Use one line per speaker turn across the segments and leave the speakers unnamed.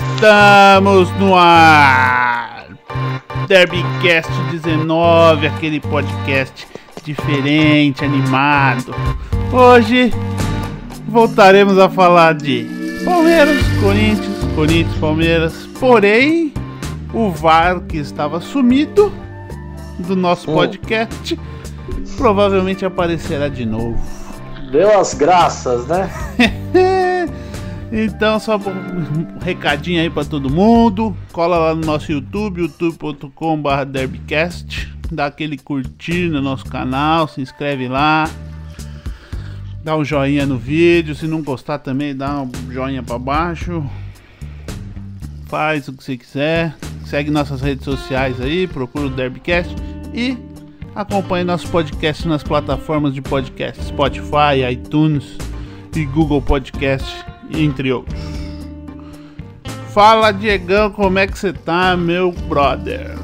Estamos no ar! Derbycast 19, aquele podcast diferente, animado. Hoje voltaremos a falar de Palmeiras, Corinthians, Corinthians, Palmeiras. Porém, o VAR que estava sumido do nosso podcast provavelmente aparecerá de novo.
Deu as graças, né?
então, só um recadinho aí pra todo mundo. Cola lá no nosso YouTube, youtube.com.br derbycast. Dá aquele curtir no nosso canal, se inscreve lá. Dá um joinha no vídeo. Se não gostar também, dá um joinha pra baixo. Faz o que você quiser. Segue nossas redes sociais aí, procura o Derbycast. E Acompanhe nosso podcast nas plataformas de podcast Spotify, iTunes e Google Podcast, entre outros. Fala, Diegão, como é que você tá, meu brother?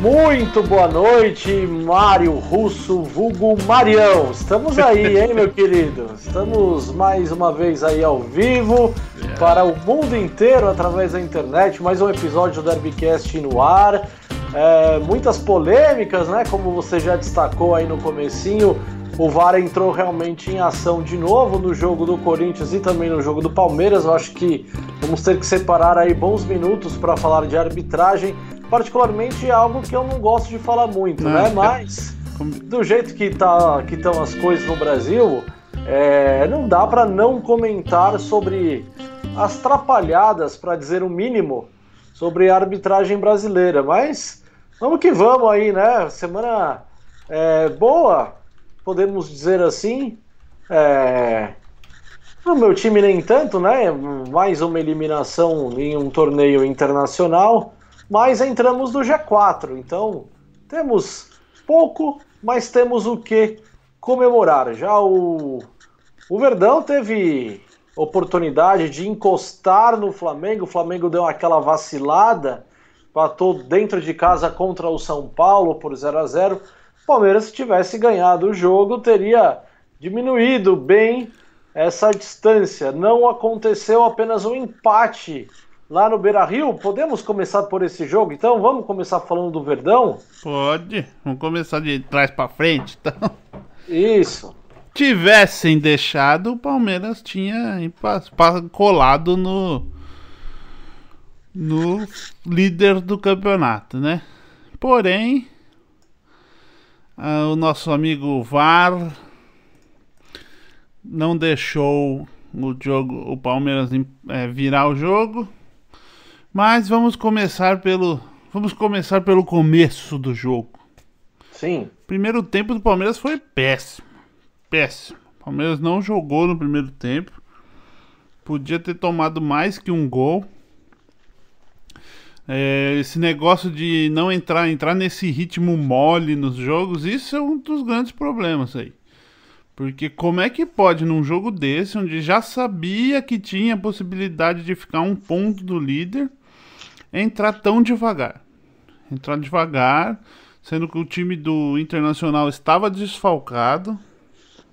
Muito boa noite, Mário Russo, vulgo Marião. Estamos aí, hein, meu querido? Estamos mais uma vez aí ao vivo yeah. para o mundo inteiro através da internet. Mais um episódio do Derbycast no ar. É, muitas polêmicas, né? Como você já destacou aí no comecinho, o VAR entrou realmente em ação de novo no jogo do Corinthians e também no jogo do Palmeiras. Eu acho que vamos ter que separar aí bons minutos para falar de arbitragem. Particularmente é algo que eu não gosto de falar muito, não, né? Mas do jeito que tá, que estão as coisas no Brasil, é, não dá para não comentar sobre as trapalhadas, para dizer o mínimo, sobre a arbitragem brasileira. Mas Vamos que vamos aí, né? Semana é, boa, podemos dizer assim. É... O meu time nem tanto, né? Mais uma eliminação em um torneio internacional, mas entramos no G4. Então temos pouco, mas temos o que comemorar. Já o, o Verdão teve oportunidade de encostar no Flamengo. O Flamengo deu aquela vacilada empatou dentro de casa contra o São Paulo por 0 a 0 Palmeiras, se tivesse ganhado o jogo, teria diminuído bem essa distância. Não aconteceu apenas um empate lá no Beira Rio. Podemos começar por esse jogo? Então vamos começar falando do Verdão?
Pode. Vamos começar de trás para frente, então.
Isso.
Tivessem deixado, o Palmeiras tinha colado no no líder do campeonato, né? Porém, o nosso amigo VAR não deixou o jogo, o Palmeiras é, virar o jogo. Mas vamos começar pelo, vamos começar pelo começo do jogo.
Sim.
Primeiro tempo do Palmeiras foi péssimo, péssimo. O Palmeiras não jogou no primeiro tempo. Podia ter tomado mais que um gol. É, esse negócio de não entrar, entrar nesse ritmo mole nos jogos, isso é um dos grandes problemas aí. Porque como é que pode num jogo desse, onde já sabia que tinha possibilidade de ficar um ponto do líder, entrar tão devagar? Entrar devagar, sendo que o time do Internacional estava desfalcado,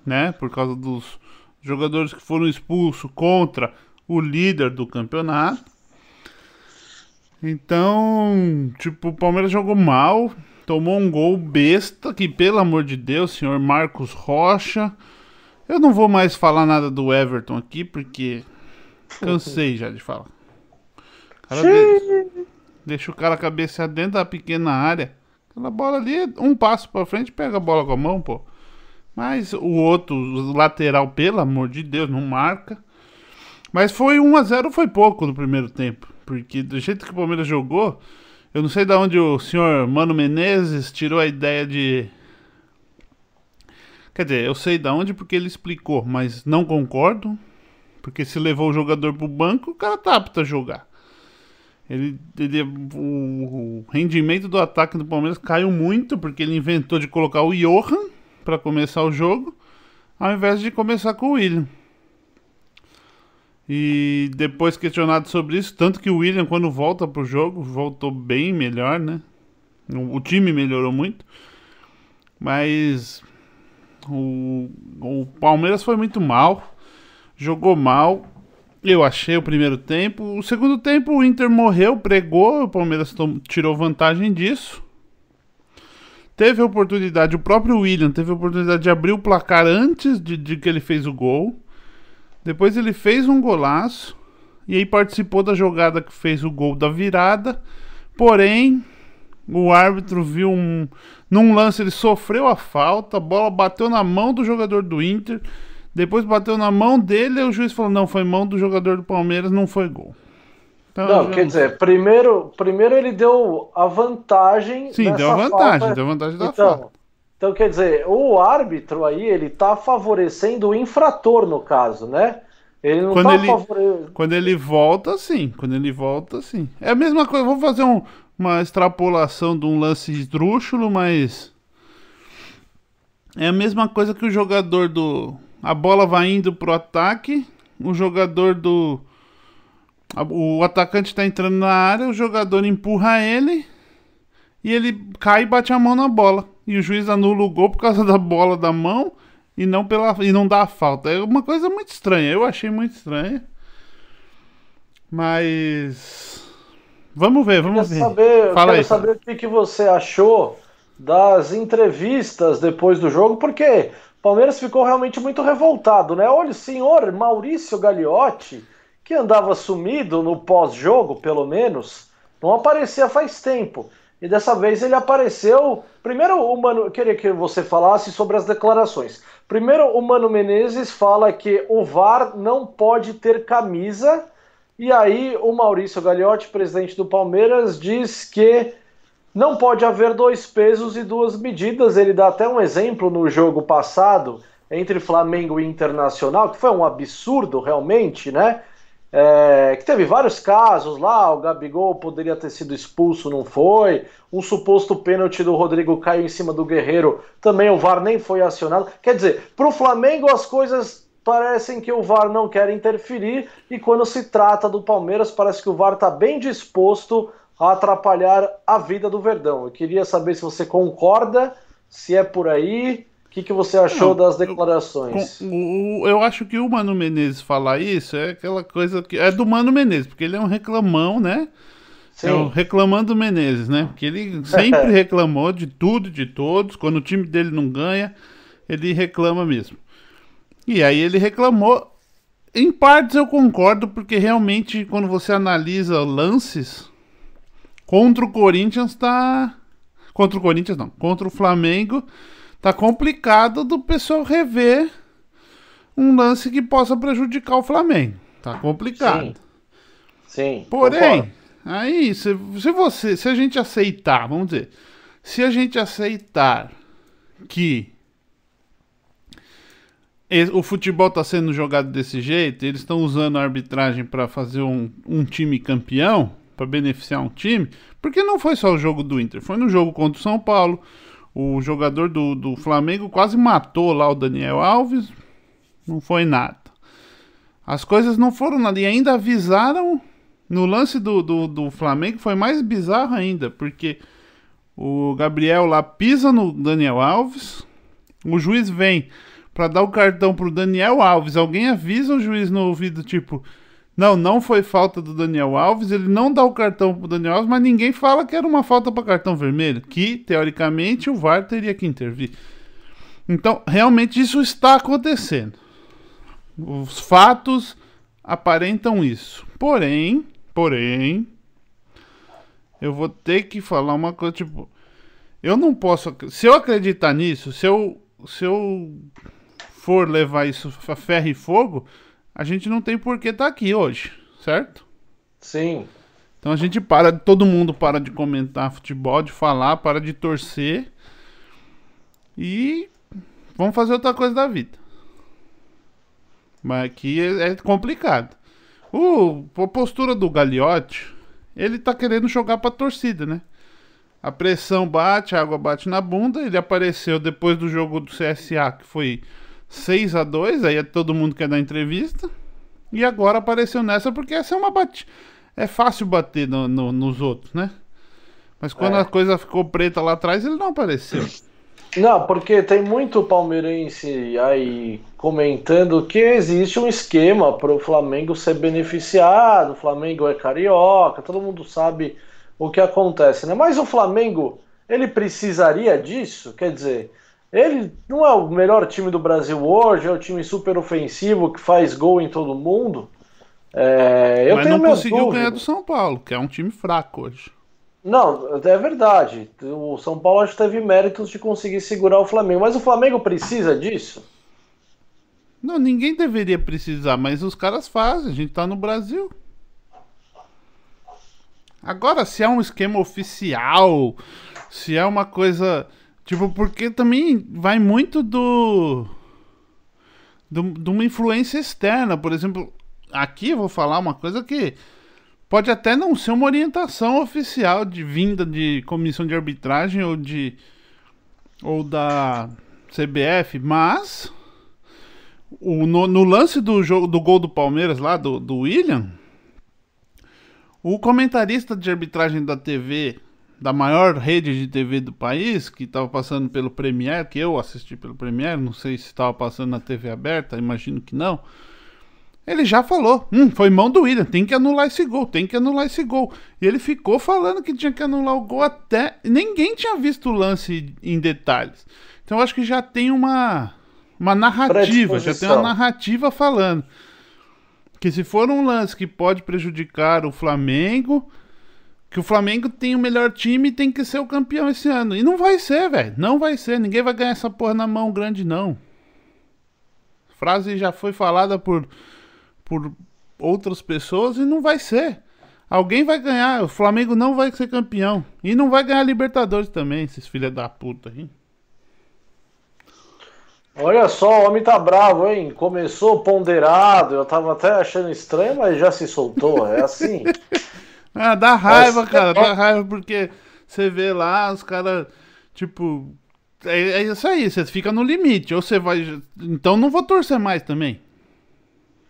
né, por causa dos jogadores que foram expulsos contra o líder do campeonato. Então, tipo, o Palmeiras jogou mal, tomou um gol besta, que pelo amor de Deus, senhor Marcos Rocha. Eu não vou mais falar nada do Everton aqui, porque cansei já de falar. De... Deixa o cara cabecear dentro da pequena área. Aquela bola ali, um passo pra frente, pega a bola com a mão, pô. Mas o outro, o lateral, pelo amor de Deus, não marca. Mas foi 1 a 0 foi pouco no primeiro tempo. Porque do jeito que o Palmeiras jogou, eu não sei de onde o senhor Mano Menezes tirou a ideia de. Quer dizer, eu sei de onde porque ele explicou, mas não concordo. Porque se levou o jogador pro banco, o cara tá apto a jogar. Ele, ele, o, o rendimento do ataque do Palmeiras caiu muito porque ele inventou de colocar o Johan para começar o jogo, ao invés de começar com o William. E depois questionado sobre isso, tanto que o William, quando volta pro jogo, voltou bem melhor, né? O, time melhorou muito. Mas o, o Palmeiras foi muito mal, jogou mal. Eu achei o primeiro tempo. O segundo tempo o Inter morreu, pregou, o Palmeiras tirou vantagem disso. Teve a oportunidade, o próprio William teve a oportunidade de abrir o placar antes de, de que ele fez o gol. Depois ele fez um golaço. E aí participou da jogada que fez o gol da virada. Porém, o árbitro viu um. Num lance ele sofreu a falta, a bola bateu na mão do jogador do Inter. Depois bateu na mão dele e o juiz falou: não, foi mão do jogador do Palmeiras, não foi gol.
Então, não, quer dizer, primeiro, primeiro ele deu a vantagem.
Sim, deu a vantagem, falta. deu a vantagem da
então,
falta.
Então, quer dizer, o árbitro aí, ele tá favorecendo o infrator, no caso, né?
Ele não quando tá ele, favore... Quando ele volta, sim. Quando ele volta, sim. É a mesma coisa, vou fazer um, uma extrapolação de um lance esdrúxulo, mas. É a mesma coisa que o jogador do. A bola vai indo pro ataque, o jogador do o atacante está entrando na área, o jogador empurra ele e ele cai e bate a mão na bola. E o juiz anula o gol por causa da bola da mão e não, pela, e não dá a falta. É uma coisa muito estranha. Eu achei muito estranha. Mas. Vamos ver, vamos ver.
Saber, Fala quero aí, saber o que, você achou das entrevistas depois do jogo, porque o Palmeiras ficou realmente muito revoltado, né? Olha, o senhor Maurício Gagliotti que andava sumido no pós-jogo, pelo menos, não aparecia faz tempo. E dessa vez ele apareceu. Primeiro, o Mano, eu queria que você falasse sobre as declarações. Primeiro, o Mano Menezes fala que o VAR não pode ter camisa. E aí, o Maurício Gagliotti, presidente do Palmeiras, diz que não pode haver dois pesos e duas medidas. Ele dá até um exemplo no jogo passado entre Flamengo e Internacional, que foi um absurdo realmente, né? É, que teve vários casos lá, o Gabigol poderia ter sido expulso, não foi. Um suposto pênalti do Rodrigo caiu em cima do Guerreiro, também o VAR nem foi acionado. Quer dizer, para o Flamengo as coisas parecem que o VAR não quer interferir, e quando se trata do Palmeiras, parece que o VAR está bem disposto a atrapalhar a vida do Verdão. Eu queria saber se você concorda, se é por aí, que, que você achou não, das declarações?
Eu, eu acho que o Mano Menezes falar isso é aquela coisa que. É do Mano Menezes, porque ele é um reclamão, né? Sim. É o reclamando Menezes, né? Porque ele sempre reclamou de tudo, de todos. Quando o time dele não ganha, ele reclama mesmo. E aí ele reclamou. Em partes eu concordo, porque realmente quando você analisa lances, contra o Corinthians tá. Contra o Corinthians não, contra o Flamengo tá complicado do pessoal rever um lance que possa prejudicar o Flamengo. Tá complicado.
Sim. Sim
Porém, aí, se, se você, se a gente aceitar, vamos dizer, se a gente aceitar que o futebol está sendo jogado desse jeito, eles estão usando a arbitragem para fazer um, um time campeão, para beneficiar um time, porque não foi só o jogo do Inter, foi no jogo contra o São Paulo, o jogador do, do Flamengo quase matou lá o Daniel Alves. Não foi nada. As coisas não foram nada. E ainda avisaram no lance do, do, do Flamengo, foi mais bizarro ainda, porque o Gabriel lá pisa no Daniel Alves. O juiz vem para dar o cartão pro Daniel Alves. Alguém avisa o juiz no ouvido, tipo, não, não foi falta do Daniel Alves. Ele não dá o cartão pro Daniel Alves, mas ninguém fala que era uma falta para cartão vermelho, que teoricamente o VAR teria que intervir. Então, realmente isso está acontecendo. Os fatos aparentam isso. Porém, porém, eu vou ter que falar uma coisa tipo, eu não posso, se eu acreditar nisso, se eu se eu for levar isso a ferro e fogo, a gente não tem por que estar tá aqui hoje, certo?
Sim.
Então a gente para, todo mundo para de comentar futebol, de falar, para de torcer e vamos fazer outra coisa da vida. Mas aqui é, é complicado. O, a postura do Gagliotti, ele tá querendo jogar pra torcida, né? A pressão bate, a água bate na bunda. Ele apareceu depois do jogo do CSA, que foi 6 a 2 aí é todo mundo quer dar entrevista. E agora apareceu nessa porque essa é uma bate... É fácil bater no, no, nos outros, né? Mas quando é. a coisa ficou preta lá atrás, ele não apareceu.
Não, porque tem muito palmeirense aí comentando que existe um esquema para o Flamengo ser beneficiado. O Flamengo é carioca, todo mundo sabe o que acontece, né? Mas o Flamengo, ele precisaria disso? Quer dizer, ele não é o melhor time do Brasil hoje, é o time super ofensivo que faz gol em todo mundo.
É, eu Mas não conseguiu dúvidas. ganhar do São Paulo, que é um time fraco hoje.
Não, é verdade. O São Paulo acho que teve méritos de conseguir segurar o Flamengo. Mas o Flamengo precisa disso?
Não, ninguém deveria precisar, mas os caras fazem. A gente tá no Brasil. Agora, se é um esquema oficial, se é uma coisa. Tipo, porque também vai muito do. De uma influência externa. Por exemplo, aqui eu vou falar uma coisa que pode até não ser uma orientação oficial de vinda de comissão de arbitragem ou de ou da CBF, mas o, no, no, lance do jogo do gol do Palmeiras lá do, do William, o comentarista de arbitragem da TV da maior rede de TV do país, que estava passando pelo Premiere, que eu assisti pelo Premiere, não sei se estava passando na TV aberta, imagino que não. Ele já falou, hum, foi mão do William, tem que anular esse gol, tem que anular esse gol. E ele ficou falando que tinha que anular o gol até. Ninguém tinha visto o lance em detalhes. Então eu acho que já tem uma, uma narrativa, já tem uma narrativa falando. Que se for um lance que pode prejudicar o Flamengo, que o Flamengo tem o melhor time e tem que ser o campeão esse ano. E não vai ser, velho. Não vai ser. Ninguém vai ganhar essa porra na mão grande, não. A frase já foi falada por por outras pessoas e não vai ser. Alguém vai ganhar, o Flamengo não vai ser campeão. E não vai ganhar Libertadores também, esses filha da puta aí.
Olha só, o homem tá bravo, hein? Começou ponderado, eu tava até achando estranho, mas já se soltou, é assim.
ah, dá raiva, cara, dá raiva porque você vê lá os caras, tipo. É, é isso aí, você fica no limite. Ou você vai. Então não vou torcer mais também.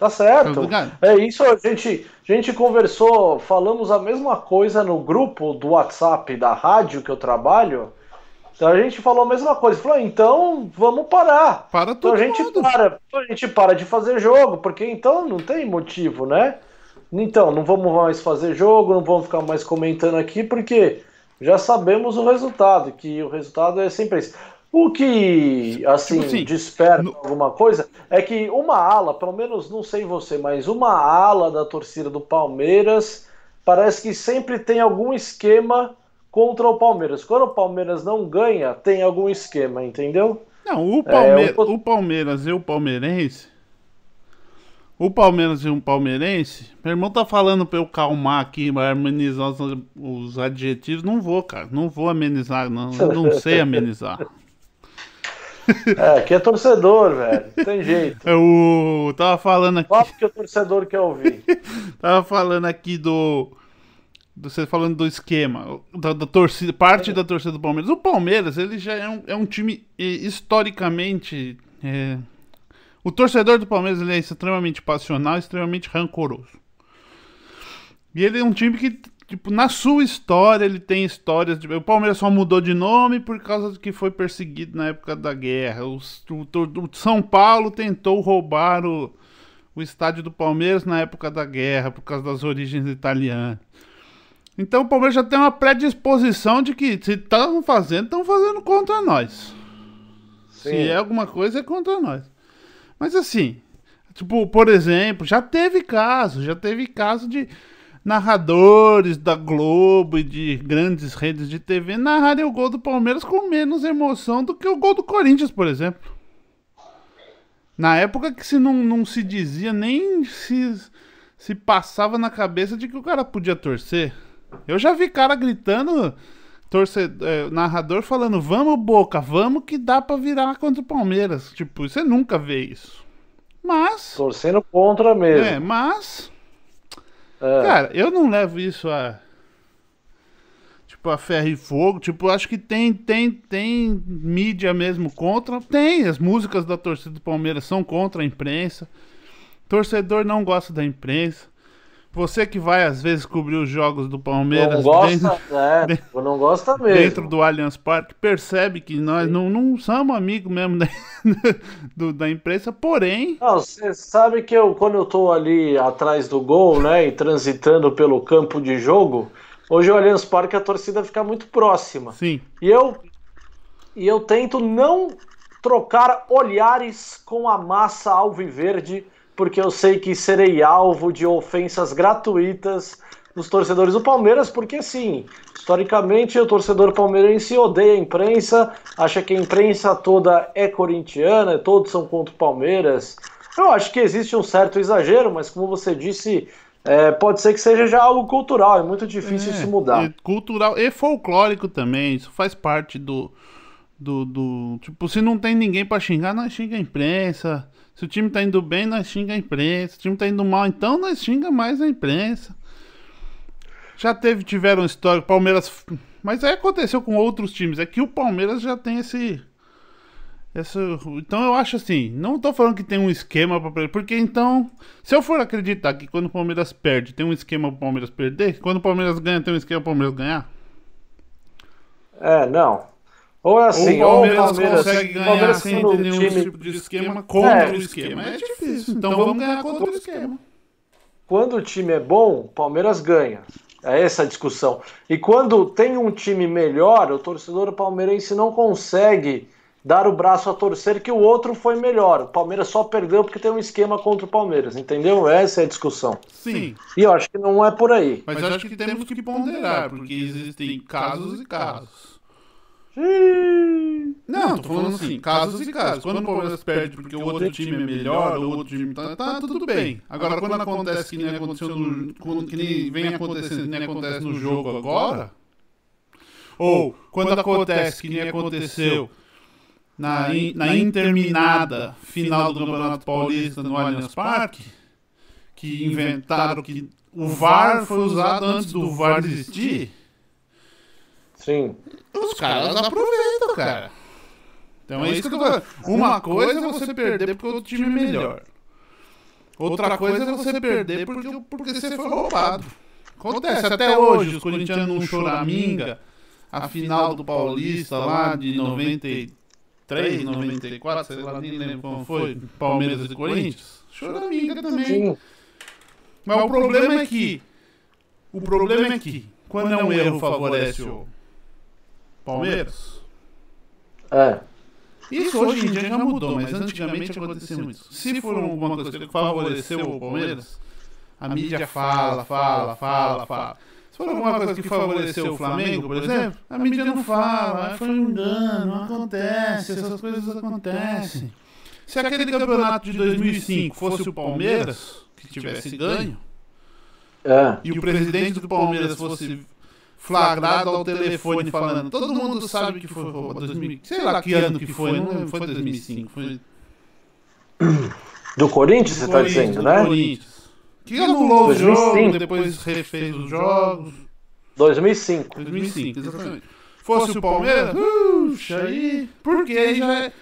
Tá certo. É isso, a gente, a gente conversou, falamos a mesma coisa no grupo do WhatsApp da rádio que eu trabalho. Então a gente falou a mesma coisa. Falou, então vamos parar.
Para
então
a
gente mundo. para, a gente para de fazer jogo, porque então não tem motivo, né? Então, não vamos mais fazer jogo, não vamos ficar mais comentando aqui, porque já sabemos o resultado, que o resultado é sempre esse. O que, assim, tipo assim, desperta no... alguma coisa é que uma ala, pelo menos não sei você, mas uma ala da torcida do Palmeiras parece que sempre tem algum esquema contra o Palmeiras. Quando o Palmeiras não ganha, tem algum esquema, entendeu?
Não, o, Palme... é, o... o Palmeiras e o palmeirense. O Palmeiras e um palmeirense. Meu irmão tá falando pra eu calmar aqui, amenizar os, os adjetivos. Não vou, cara. Não vou amenizar, não. Eu não sei amenizar.
É, aqui é torcedor, velho. Tem jeito.
Eu é tava falando aqui.
Só que o torcedor quer ouvir.
tava falando aqui do. você falando do esquema, da, da, torcida, parte da torcida do Palmeiras. O Palmeiras, ele já é um, é um time historicamente. É, o torcedor do Palmeiras ele é extremamente passional, extremamente rancoroso. E ele é um time que Tipo, na sua história, ele tem histórias. De... O Palmeiras só mudou de nome por causa de que foi perseguido na época da guerra. O, o, o São Paulo tentou roubar o, o estádio do Palmeiras na época da guerra, por causa das origens italianas. Então o Palmeiras já tem uma predisposição de que se estão fazendo, estão fazendo contra nós. Sim. Se é alguma coisa, é contra nós. Mas assim, tipo, por exemplo, já teve caso, já teve caso de narradores da Globo e de grandes redes de TV narrarem o gol do Palmeiras com menos emoção do que o gol do Corinthians, por exemplo. Na época que se não, não se dizia nem se, se passava na cabeça de que o cara podia torcer. Eu já vi cara gritando, torcedor, é, narrador falando: Vamos, Boca, vamos que dá pra virar contra o Palmeiras. Tipo, você nunca vê isso. Mas.
Torcendo contra mesmo.
É, mas é. Cara, eu não levo isso a. Tipo, a ferro e fogo. Tipo, acho que tem, tem, tem mídia mesmo contra. Tem, as músicas da torcida do Palmeiras são contra a imprensa. Torcedor não gosta da imprensa. Você que vai às vezes cobrir os jogos do Palmeiras
Não gosta,
dentro,
é,
dentro-
não gosta mesmo.
dentro do Allianz Parque, percebe que nós não, não somos amigos mesmo da, do- da imprensa, porém,
Não, você sabe que eu, quando eu tô ali atrás do gol, né, e transitando pelo campo de jogo, hoje o Allianz Parque a torcida fica muito próxima.
sim,
E eu, e eu tento não trocar olhares com a massa alviverde, porque eu sei que serei alvo de ofensas gratuitas dos torcedores do Palmeiras, porque assim, historicamente o torcedor palmeirense odeia a imprensa, acha que a imprensa toda é corintiana, todos são contra o Palmeiras. Eu acho que existe um certo exagero, mas como você disse, é, pode ser que seja já algo cultural, é muito difícil
É,
isso mudar.
e cultural e folclórico também. Isso faz parte do, do, do- Tipo, se não tem ninguém pra xingar, nós xinga a imprensa. Se o time tá indo bem, nós xinga a imprensa. Se o time tá indo mal, então nós xinga mais a imprensa. Já teve, tiveram história, Palmeiras. Mas aí aconteceu com outros times. É que o Palmeiras já tem esse. esse então eu acho assim, não tô falando que tem um esquema perder, porque então, se eu for acreditar que quando o Palmeiras perde, tem um esquema pro Palmeiras perder, quando o Palmeiras ganha, tem um esquema pro Palmeiras ganhar.
É, não. Ou é assim,
ou o
ou
Palmeiras,
Palmeiras,
consegue ganhar
Palmeiras
sem ter
um
nenhum
time
tipo de esquema contra
É.
o esquema. É difícil. Então vamos ganhar contra o esquema.
Quando o time é bom, o Palmeiras ganha. É essa a discussão. E quando tem um time melhor, o torcedor palmeirense não consegue dar o braço a torcer que o outro foi melhor. O Palmeiras só perdeu porque tem um esquema contra o Palmeiras, entendeu? Essa é a discussão.
Sim.
E eu acho que não é por aí.
Mas acho que temos que ponderar, porque existem casos e casos.
Ih,
Não, tô falando assim, casos e casos. Quando o Palmeiras perde porque o outro time é melhor, ou o outro time tá, tá tudo bem. Agora, quando acontece que nem aconteceu no, que nem vem acontecendo, que nem acontece no jogo agora, ou quando acontece que nem aconteceu na, na interminada final do Campeonato Paulista no Allianz Parque, que inventaram que o VAR foi usado antes do VAR existir,
Sim.
os caras aproveitam, cara. Então é isso que eu tô falando. Uma coisa é você perder porque o time é melhor. Outra coisa é você perder porque, porque você foi roubado. Acontece até hoje, os corintianos não choraminga. A final do Paulista lá de 93, 94, sei lá, nem lembro como foi, Palmeiras e Corinthians. Choraminga também.
Sim.
Mas o problema é que. O problema é que, quando é um erro favorece o Palmeiras.
É.
Isso hoje em dia já mudou, mas antigamente acontecia isso. Se for alguma coisa que favoreceu o Palmeiras, a mídia fala, fala, fala, fala. Se for alguma coisa que favoreceu o Flamengo, por exemplo, a mídia não fala, "Ah, foi um engano, acontece, essas coisas acontecem. Se aquele campeonato de 2005 fosse o Palmeiras, que tivesse ganho,
É.
e o presidente do Palmeiras fosse flagrado ao telefone falando, todo mundo sabe que foi roubado 2000, sei lá que ano que foi, não foi 2005, foi
Do Corinthians, você está dizendo,
do
né?
Corinthians. Que anulou o
2005.
jogo, depois refez os jogos,
2005.
2005, exatamente. Fosse o Palmeiras, puxa aí, porque aí já é,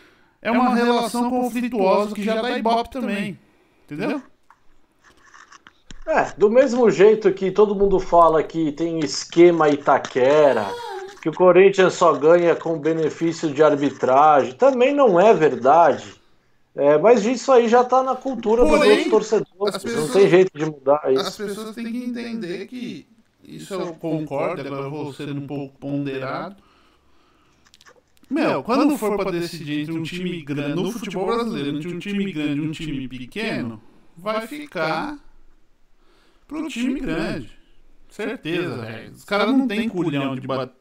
é uma relação conflituosa que já dá ibope também, entendeu?
É, do mesmo jeito que todo mundo fala que tem esquema Itaquera, que o Corinthians só ganha com benefício de arbitragem, também não é verdade. É, mas isso aí já tá na cultura dos
Porém,
outros torcedores,
as
não
pessoas-
tem jeito de mudar
As
isso.
pessoas têm que entender que isso eu concordo, agora eu vou ser um pouco ponderado. Meu, quando for pra decidir entre um time grande, no futebol brasileiro, entre um time grande e um time pequeno, vai ficar pro time grande. Certeza, velho. Os caras não têm culhão de bater.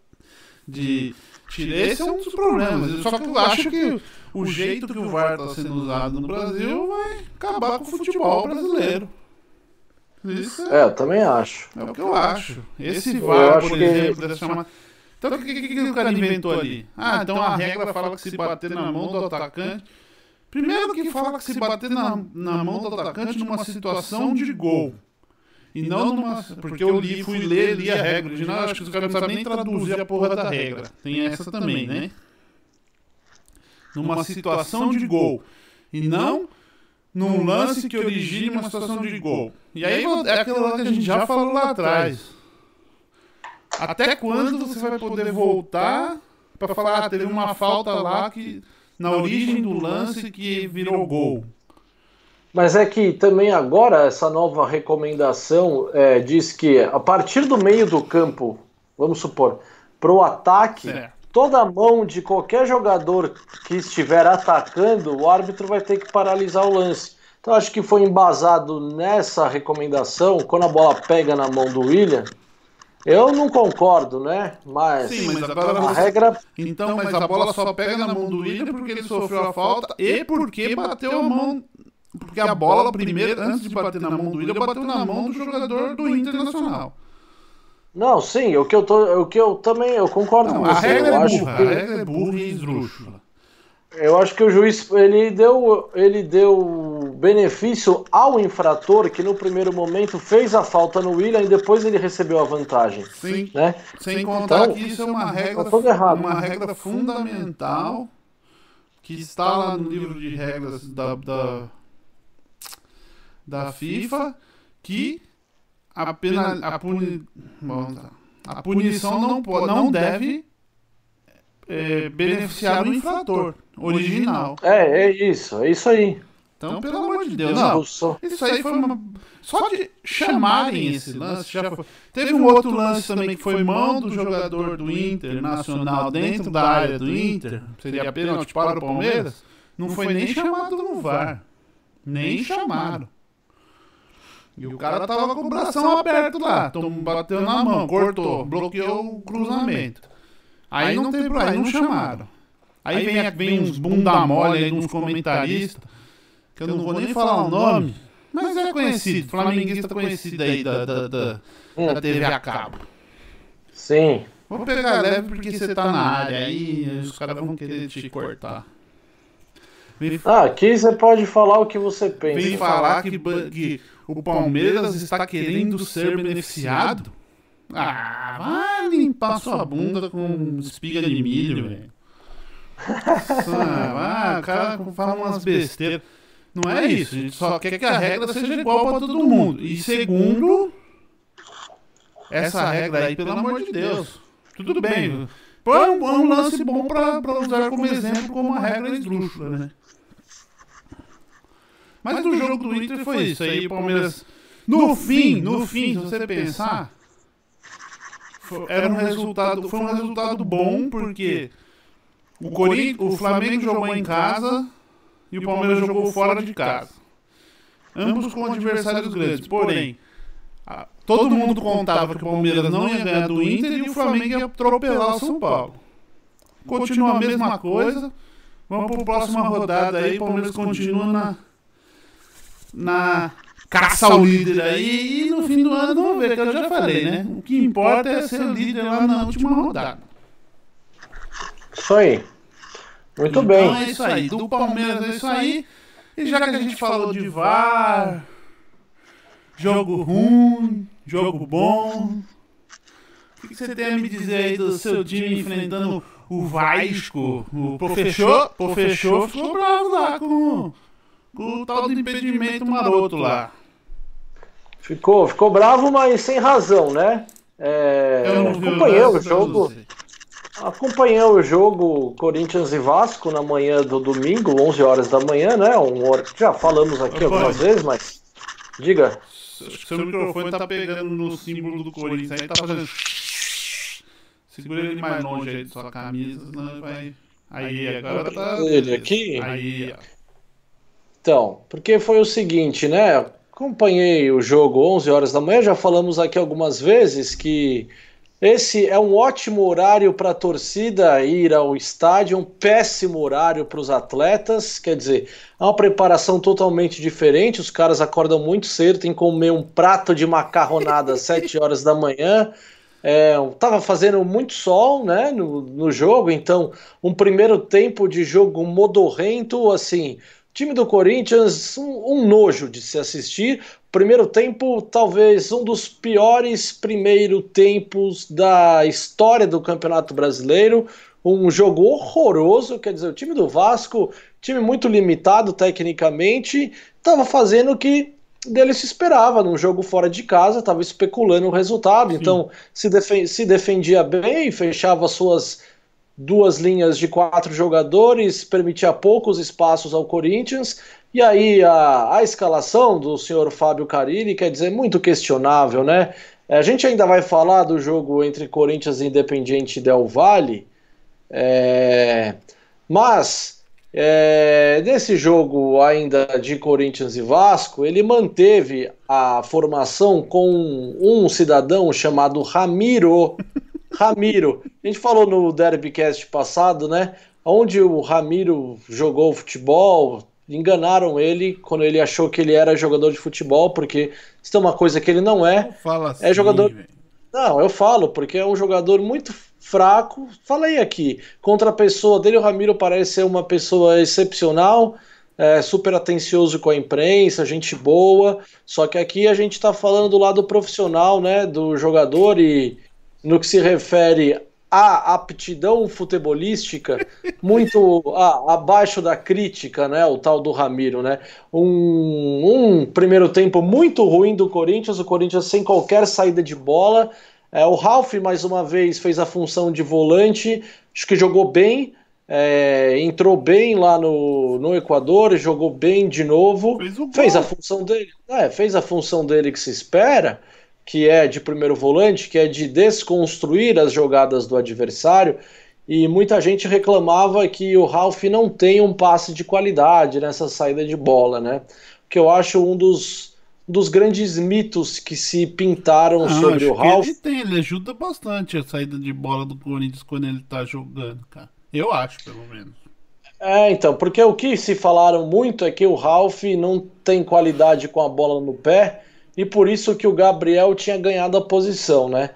De tirar. Esse é um dos problemas. Só que eu acho que o jeito que o VAR está sendo usado no Brasil vai acabar com o futebol brasileiro. Isso é,
É, eu também acho.
é o que eu acho. Esse
Eu
VAR,
acho
por
que-
exemplo, deve chamar. Então o que, que, que o cara inventou ali? Ah, então a regra fala que se bater na mão do atacante. Primeiro que fala que se bater na, na mão do atacante numa situação de gol. E não numa. Porque eu li, fui ler, li a regra original, acho que os caras não sabem nem traduzir a porra da regra. Tem essa também, né? Numa situação de gol. E não num lance que origine uma situação de gol. E aí é aquilo lá que a gente já falou lá atrás. Até quando você vai poder voltar para falar, ah, teve uma falta lá que na origem do lance que virou gol?
Mas é que também agora essa nova recomendação é, diz que a partir do meio do campo, vamos supor, para o ataque, certo. toda mão de qualquer jogador que estiver atacando, o árbitro vai ter que paralisar o lance. Então acho que foi embasado nessa recomendação, quando a bola pega na mão do William, eu não concordo, né? Mas,
Sim, mas agora a regra. Então, mas a bola só pega na mão do William porque ele sofreu a falta e porque bateu a mão. Porque a bola, primeiro, antes de bater na mão do William, bateu na mão do jogador do Internacional.
Não, sim, o que eu, tô, o que eu também eu concordo não, com
a
você.
Regra
eu
é
acho
burra,
que...
A regra é burra e esdrúxula.
Eu acho que o juiz ele deu, ele deu benefício ao infrator que no primeiro momento fez a falta no William e depois ele recebeu a vantagem.
Sim.
Né?
Sem contar então, que isso é uma regra, tá uma regra fundamental que está lá no livro de regras da, da, da FIFA que a, pena, a, puni, bom, tá. a punição não, pode, não deve é, beneficiar o infrator original.
É, é isso, é isso aí.
Então, pelo amor de Deus, não. Isso aí foi uma. Só de chamarem esse lance. Já foi... Teve um outro lance também que foi mão do jogador do Inter Nacional dentro da área do Inter. Seria pênalti para o Palmeiras. Não foi nem chamado no VAR. Nem chamaram. E o cara tava com o bração aberto lá. Bateu na mão, cortou, bloqueou o cruzamento. Aí não tem problema, aí não chamaram. Aí vem, vem uns bunda mole aí, uns comentaristas, que eu não vou nem falar o nome, mas é conhecido, flamenguista conhecido aí da, da, da, da TV a cabo.
Sim.
Vou pegar leve porque você tá na área aí, os caras vão querer te cortar.
Ah, aqui você pode falar o que você pensa.
Vem falar que, que o Palmeiras está querendo ser beneficiado? Ah, vai limpar sua bunda com espiga de milho, velho. Ah, o cara fala umas besteiras. Não é isso, a gente só quer que a regra seja igual para todo mundo. E segundo, essa regra aí, pelo amor de Deus, tudo bem. Põe um, um lance bom para usar como exemplo, como uma regra esdrúxula, né? Mas no jogo do Inter foi isso. Aí o Palmeiras, no fim, no fim, se você pensar, era um resultado, foi um resultado bom porque o, Corinthians, o Flamengo jogou em casa e o Palmeiras jogou fora de casa. Ambos com adversários grandes. Porém, todo mundo contava que o Palmeiras não ia ganhar do Inter e o Flamengo ia atropelar o São Paulo. Continua a mesma coisa. Vamos para a próxima rodada aí. O Palmeiras continua na, na caça ao líder aí. E no fim do ano vamos ver, que eu já falei, né? O que importa é ser líder lá na última rodada.
Isso aí. Muito então, bem.
Então é isso aí. Do Palmeiras é isso aí. E já que a gente falou de VAR, jogo ruim, jogo bom, o que você tem a me dizer aí do seu time enfrentando o Vasco? O professor, professor ficou bravo lá com, com o tal do impedimento maroto lá.
Ficou, ficou bravo, mas sem razão, né? É, acompanhei o jogo. Acompanhei o jogo Corinthians e Vasco na manhã do domingo, 11 horas da manhã, né? Um, já falamos aqui algumas vezes, mas diga.
Seu microfone tá pegando no símbolo do Corinthians, aí tá fazendo. Segura ele mais longe aí de sua camisa, senão vai. Aí, agora tá.
Ele aqui?
Aí, ó.
Então, porque foi o seguinte, né? Acompanhei o jogo 11 horas da manhã, já falamos aqui algumas vezes que esse é um ótimo horário para a torcida ir ao estádio, um péssimo horário para os atletas. Quer dizer, é uma preparação totalmente diferente. Os caras acordam muito cedo, tem que comer um prato de macarronada às 7 horas da manhã. É, tava fazendo muito sol né, no, no jogo, então um primeiro tempo de jogo modorrento, assim, time do Corinthians, um, um, nojo de se assistir. Primeiro tempo, talvez um dos piores primeiro tempos da história do Campeonato Brasileiro. um jogo horroroso. Quer dizer, o time do Vasco, time muito limitado tecnicamente, estava fazendo o que dele se esperava num jogo fora de casa, estava especulando o resultado. Sim. Então, se, defen se defendia bem, fechava suas duas linhas de quatro jogadores, permitia poucos espaços ao Corinthians. E aí a, a escalação do senhor Fábio Carilli, quer dizer, muito questionável, né? É, a gente ainda vai falar do jogo entre Corinthians e Independiente Del Valle, é, mas é, nesse jogo ainda de Corinthians e Vasco, ele manteve a formação com um cidadão chamado Ramiro. Ramiro, a gente falou no Derbycast passado, né? Onde o Ramiro jogou futebol, enganaram ele quando ele achou que ele era jogador de futebol, porque isso é uma coisa que ele não é. Não
fala assim,
é jogador. Véio. Não, eu falo, porque é um jogador muito fraco. Falei aqui, contra a pessoa dele, o Ramiro parece ser uma pessoa excepcional, é, super atencioso com a imprensa, gente boa. Só que aqui a gente está falando do lado profissional, né, do jogador e no que se refere à aptidão futebolística muito a, abaixo da crítica, né? O tal do Ramiro, né? Um, um, primeiro tempo muito ruim do Corinthians, o Corinthians sem qualquer saída de bola. É, o Ralf, mais uma vez, fez a função de volante, acho que jogou bem, é, entrou bem lá no, no Equador, jogou bem de novo, fez, fez a função dele, é, fez a função dele que se espera, que é de primeiro volante, que é de desconstruir as jogadas do adversário. E muita gente reclamava que o Ralf não tem um passe de qualidade nessa saída de bola, né? Que eu acho um dos dos grandes mitos que se pintaram ah, sobre o Ralf.
Ele tem, ele ajuda bastante a saída de bola do Corinthians quando ele tá jogando, cara. Eu acho, pelo menos.
É, então, porque o que se falaram muito é que o Ralf não tem qualidade com a bola no pé e por isso que o Gabriel tinha ganhado a posição, né?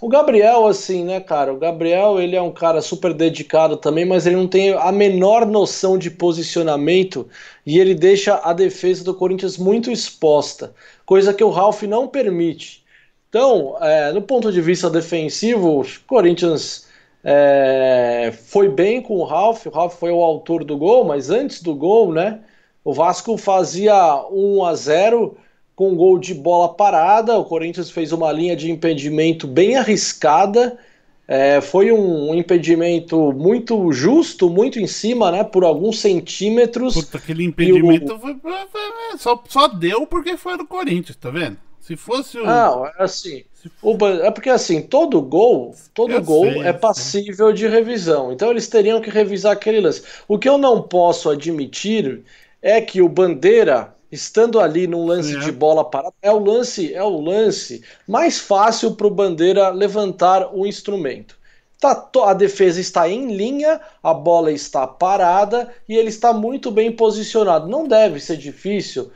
O Gabriel, assim, né, cara? O Gabriel, ele é um cara super dedicado também, mas ele não tem a menor noção de posicionamento e ele deixa a defesa do Corinthians muito exposta, coisa que o Ralf não permite. Então, é, no ponto de vista defensivo, o Corinthians é, foi bem com o Ralf, o Ralf foi o autor do gol, mas antes do gol, né, o Vasco fazia 1 a 0 com um gol de bola parada. O Corinthians fez uma linha de impedimento bem arriscada. É, foi um, um, impedimento muito justo, muito em cima, né? Por alguns centímetros.
Puta, aquele impedimento o... foi, foi, foi, só, só deu porque foi do Corinthians, tá vendo? Se fosse o.
Não, é assim. O, é porque assim, todo gol, todo eu gol sei, é passível de revisão. Então eles teriam que revisar aquele lance. O que eu não posso admitir é que o Bandeira estando ali num lance é. de bola parada, é o lance, é o lance mais fácil para o Bandeira levantar o instrumento. Tá, a defesa está em linha, a bola está parada e ele está muito bem posicionado. Não deve ser difícil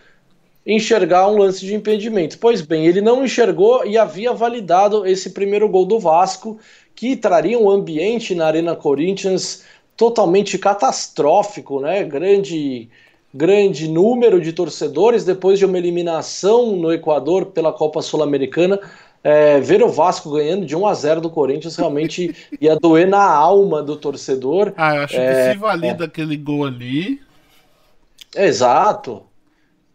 enxergar um lance de impedimento. Pois bem, ele não enxergou e havia validado esse primeiro gol do Vasco, que traria um ambiente na Arena Corinthians totalmente catastrófico, né? Grande grande número de torcedores depois de uma eliminação no Equador pela Copa Sul-Americana. É, ver o Vasco ganhando de 1 a 0 do Corinthians realmente ia doer na alma do torcedor.
Ah, eu acho é, que se valida é. aquele gol ali.
Exato.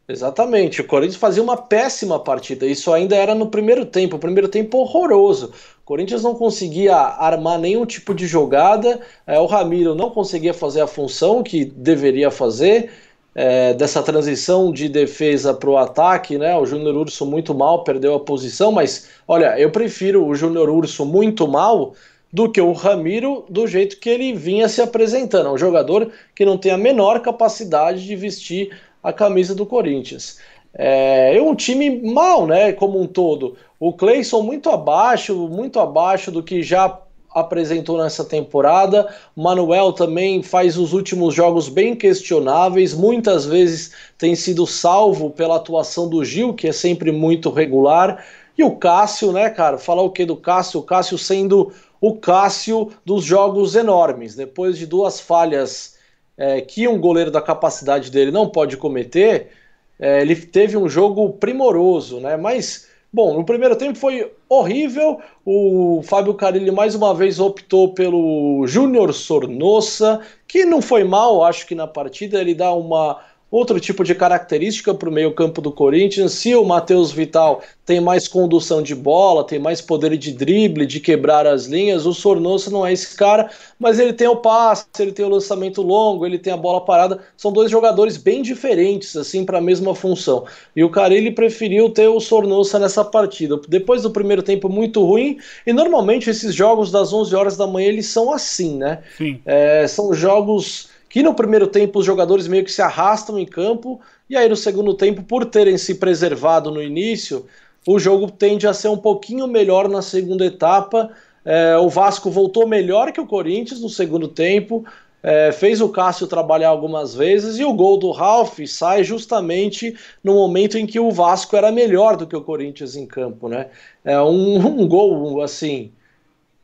Exatamente. O Corinthians fazia uma péssima partida. Isso ainda era no primeiro tempo. O primeiro tempo horroroso. O Corinthians não conseguia armar nenhum tipo de jogada. É, o Ramiro não conseguia fazer a função que deveria fazer é, dessa transição de defesa para o ataque, né? O Júnior Urso muito mal, perdeu a posição, mas olha, eu prefiro o Júnior Urso muito mal do que o Ramiro do jeito que ele vinha se apresentando. É um jogador que não tem a menor capacidade de vestir a camisa do Corinthians. É, é um time mal, né? Como um todo. O Cleison muito abaixo, muito abaixo do que já apresentou nessa temporada. Manuel também faz os últimos jogos bem questionáveis, muitas vezes tem sido salvo pela atuação do Gil, que é sempre muito regular. E o Cássio, né, cara? Falar o que do Cássio? O Cássio sendo o Cássio dos jogos enormes. Depois de duas falhas é, que um goleiro da capacidade dele não pode cometer, é, ele teve um jogo primoroso, né? Mas Bom, no primeiro tempo foi horrível. O Fábio Carilli mais uma vez optou pelo Júnior Sornossa, que não foi mal, acho que na partida ele dá uma outro tipo de característica para o meio-campo do Corinthians. Se o Matheus Vital tem mais condução de bola, tem mais poder de drible, de quebrar as linhas, o Sornosa não é esse cara, mas ele tem o passe, ele tem o lançamento longo, ele tem a bola parada. São dois jogadores bem diferentes, assim, para a mesma função. E o Carilli preferiu ter o Sornosa nessa partida. Depois do primeiro tempo muito ruim, e normalmente esses jogos das 11 horas da manhã eles são assim, né? Sim. É, são jogos que no primeiro tempo os jogadores meio que se arrastam em campo, e aí no segundo tempo, por terem se preservado no início, o jogo tende a ser um pouquinho melhor na segunda etapa. É, o Vasco voltou melhor que o Corinthians no segundo tempo, é, fez o Cássio trabalhar algumas vezes e o gol do Ralf sai justamente no momento em que o Vasco era melhor do que o Corinthians em campo, né? É um, um gol assim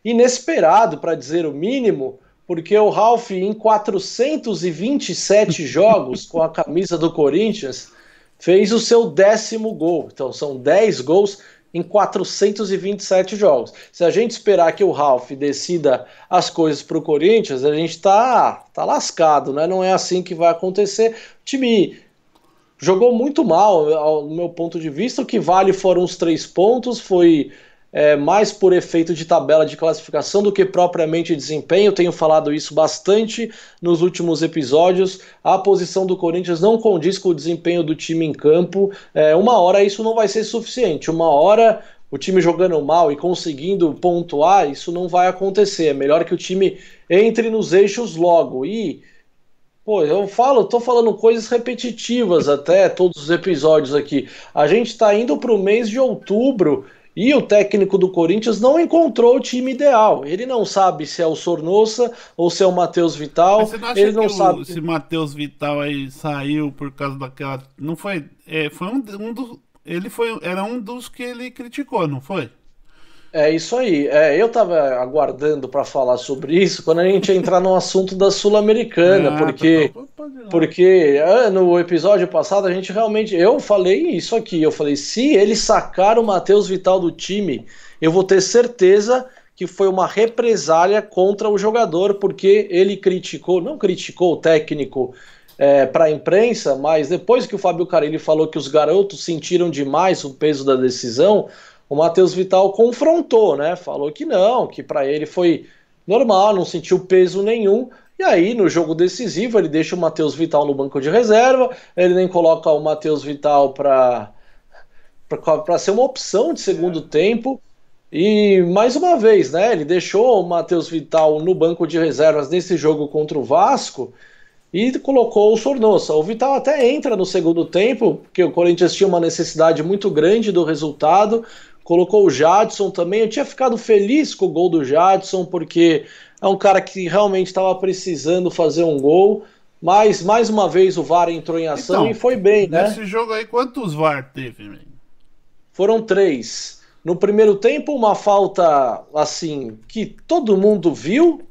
inesperado para dizer o mínimo, porque o Ralph, em 427 jogos com a camisa do Corinthians, fez o seu décimo gol. Então são 10 gols em 427 jogos. Se a gente esperar que o Ralph decida as coisas para o Corinthians, a gente está tá lascado, né? Não é assim que vai acontecer. O time jogou muito mal, ao meu ponto de vista. O que vale foram os três pontos, foi é, mais por efeito de tabela de classificação do que propriamente desempenho. Tenho falado isso bastante nos últimos episódios. A posição do Corinthians não condiz com o desempenho do time em campo. É, uma hora isso não vai ser suficiente. Uma hora o time jogando mal e conseguindo pontuar, isso não vai acontecer. É melhor que o time entre nos eixos logo. E, pô, eu falo, tô falando coisas repetitivas até todos os episódios aqui. A gente está indo para o mês de outubro e o técnico do Corinthians não encontrou o time ideal. Ele não sabe se é o Sornosa ou se é o Matheus Vital. Mas você não acha ele não
que
sabe
o, se Matheus Vital aí saiu por causa daquela. Não foi. É, foi um, um dos. Ele foi. Era um dos que ele criticou, não foi?
É isso aí. É, eu estava aguardando para falar sobre isso quando a gente entrar no assunto da Sul-Americana, ah, porque tá, tá, tá, porque é, no episódio passado a gente realmente eu falei isso aqui. Eu falei se ele sacar o Matheus Vital do time, eu vou ter certeza que foi uma represália contra o jogador, porque ele criticou, não criticou o técnico é, para a imprensa, mas depois que o Fábio Carilli falou que os garotos sentiram demais o peso da decisão, o Matheus Vital confrontou, né? Falou que não, que para ele foi normal, não sentiu peso nenhum. E aí, no jogo decisivo, ele deixa o Matheus Vital no banco de reserva, ele nem coloca o Matheus Vital para para ser uma opção de segundo é. tempo. E mais uma vez, né? Ele deixou o Matheus Vital no banco de reservas nesse jogo contra o Vasco e colocou o Sornosa. O Vital até entra no segundo tempo, porque o Corinthians tinha uma necessidade muito grande do resultado colocou o Jadson também. Eu tinha ficado feliz com o gol do Jadson, porque é um cara que realmente estava precisando fazer um gol. Mas mais uma vez o VAR entrou em ação então, e foi bem, né?
Nesse jogo aí, quantos VAR teve, man?
Foram três. No primeiro tempo, uma falta assim que todo mundo viu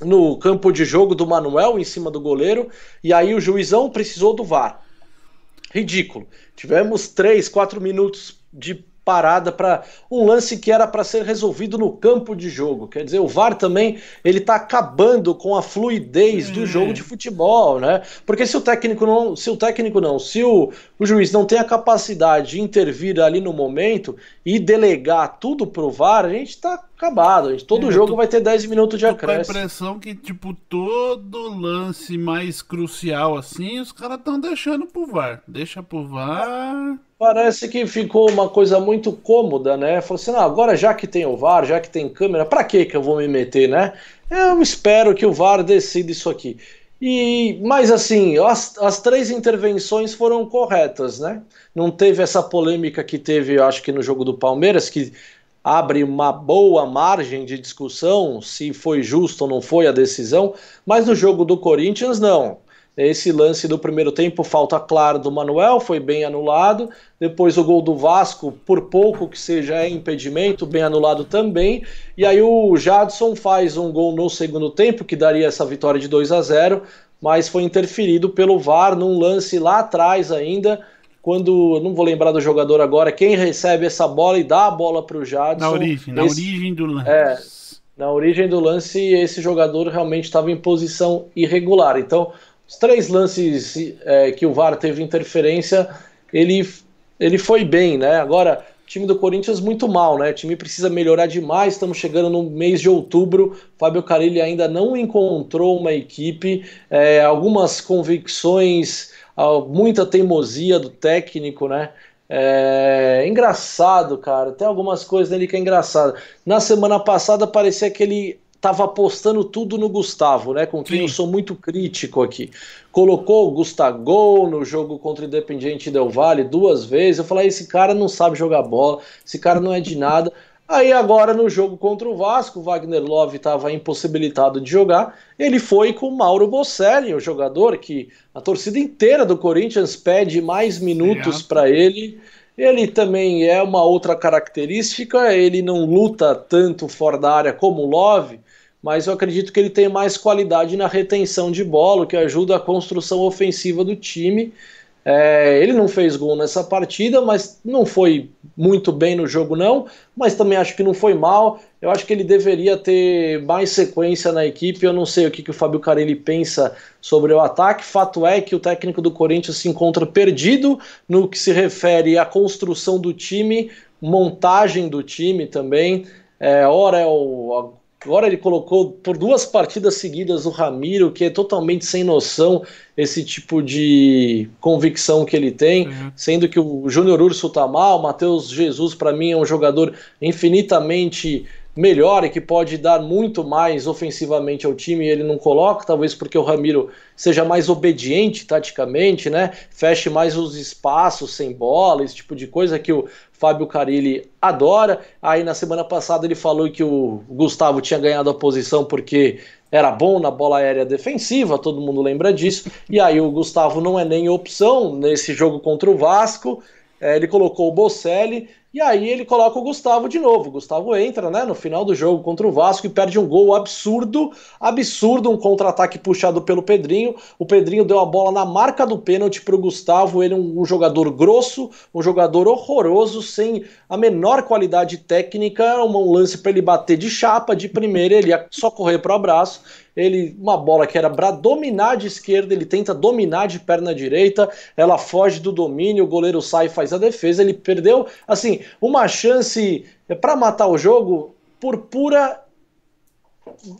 no campo de jogo do Manuel em cima do goleiro, e aí o juizão precisou do VAR. Ridículo. Tivemos três, quatro minutos de parada para um lance que era para ser resolvido no campo de jogo. Quer dizer, o VAR também ele está acabando com a fluidez do jogo de futebol, né? Porque se o técnico não, se o técnico não, se o, o juiz não tem a capacidade de intervir ali no momento e delegar tudo pro VAR, a gente está acabado. Gente, todo é, jogo tô, vai ter 10 minutos de acréscimo.
Com a impressão que, tipo, todo lance mais crucial assim, os caras estão deixando pro VAR. Deixa pro VAR.
Parece que ficou uma coisa muito cômoda, né? Falou assim, agora já que tem o VAR, já que tem câmera, para que que eu vou me meter, né? Eu espero que o VAR decida isso aqui. E, mas assim, as, as três intervenções foram corretas, né? Não teve essa polêmica que teve, eu acho que no jogo do Palmeiras, que abre uma boa margem de discussão se foi justo ou não foi a decisão, mas no jogo do Corinthians não. Esse lance do primeiro tempo, falta clara do Manuel, foi bem anulado. Depois o gol do Vasco, por pouco que seja, é impedimento, bem anulado também. E aí o Jadson faz um gol no segundo tempo, que daria essa vitória de 2 a 0 mas foi interferido pelo VAR num lance lá atrás ainda, quando, não vou lembrar do jogador agora, quem recebe essa bola e dá a bola para o Jadson.
Na origem, esse, na origem do lance.
É, na origem do lance, esse jogador realmente estava em posição irregular. Então, os três lances é, que o VAR teve interferência, ele, ele foi bem, né? Agora, time do Corinthians muito mal, né? O time precisa melhorar demais. Estamos chegando no mês de outubro. Fábio Carilli ainda não encontrou uma equipe. É, algumas convicções, muita teimosia do técnico, né? É engraçado, cara. Tem algumas coisas nele que é engraçado. Na semana passada parecia que ele estava apostando tudo no Gustavo, né? Com quem Sim. eu sou muito crítico aqui. Colocou o Gustavo no jogo contra o Independiente Del Valle duas vezes. Eu falei, esse cara não sabe jogar bola, esse cara não é de nada. Aí agora no jogo contra o Vasco, o Wagner Love estava impossibilitado de jogar. Ele foi com o Mauro Bocelli, o jogador que a torcida inteira do Corinthians pede mais minutos para ele. Ele também é uma outra característica, ele não luta tanto fora da área como o Love, mas eu acredito que ele tem mais qualidade na retenção de bola, que ajuda a construção ofensiva do time. É, ele não fez gol nessa partida, mas não foi muito bem no jogo, não. Mas também acho que não foi mal. Eu acho que ele deveria ter mais sequência na equipe. Eu não sei o que, que o Fábio Carelli pensa sobre o ataque. Fato é que o técnico do Corinthians se encontra perdido no que se refere à construção do time, montagem do time também. É, ora é o, Agora ele colocou por duas partidas seguidas o Ramiro, que é totalmente sem noção esse tipo de convicção que ele tem, uhum. sendo que o Júnior Urso tá mal, o Matheus Jesus para mim é um jogador infinitamente melhor e que pode dar muito mais ofensivamente ao time e ele não coloca, talvez porque o Ramiro seja mais obediente taticamente, né? Feche mais os espaços sem bola, esse tipo de coisa que o Fábio Carilli adora. Aí na semana passada ele falou que o Gustavo tinha ganhado a posição porque era bom na bola aérea defensiva, todo mundo lembra disso. E aí o Gustavo não é nem opção nesse jogo contra o Vasco. É, ele colocou o Bocelli e aí ele coloca o Gustavo de novo. O Gustavo entra, né, no final do jogo contra o Vasco e perde um gol absurdo, absurdo, um contra-ataque puxado pelo Pedrinho. O Pedrinho deu a bola na marca do pênalti para o Gustavo. Ele é um, um, jogador grosso, um jogador horroroso, sem a menor qualidade técnica. Um lance para ele bater de chapa de primeira, ele ia só correr para o abraço ele uma bola que era para dominar de esquerda, ele tenta dominar de perna direita, ela foge do domínio, o goleiro sai e faz a defesa, ele perdeu, assim, uma chance para matar o jogo por pura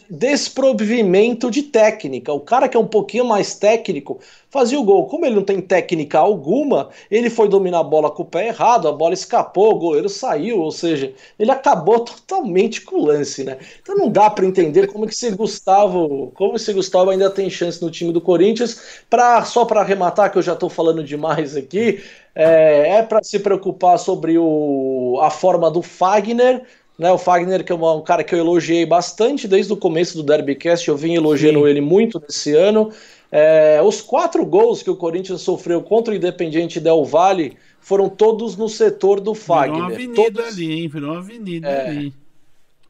desprovimento de técnica. O cara que é um pouquinho mais técnico fazia o gol. Como ele não tem técnica alguma, ele foi dominar a bola com o pé errado, a bola escapou, o goleiro saiu, ou seja, ele acabou totalmente com o lance, né? Então não dá para entender como que esse Gustavo, como esse Gustavo ainda tem chance no time do Corinthians. Para só para arrematar que eu já estou falando demais aqui, é, é para se preocupar sobre o, a forma do Fagner né, o Fagner, que é um cara que eu elogiei bastante desde o começo do Derbycast, eu vim elogiando Sim. ele muito nesse ano. É, os quatro gols que o Corinthians sofreu contra o Independiente Del Valle foram todos no setor do Fagner. Virou uma
avenida
todos,
ali, hein? Virou uma avenida é, ali.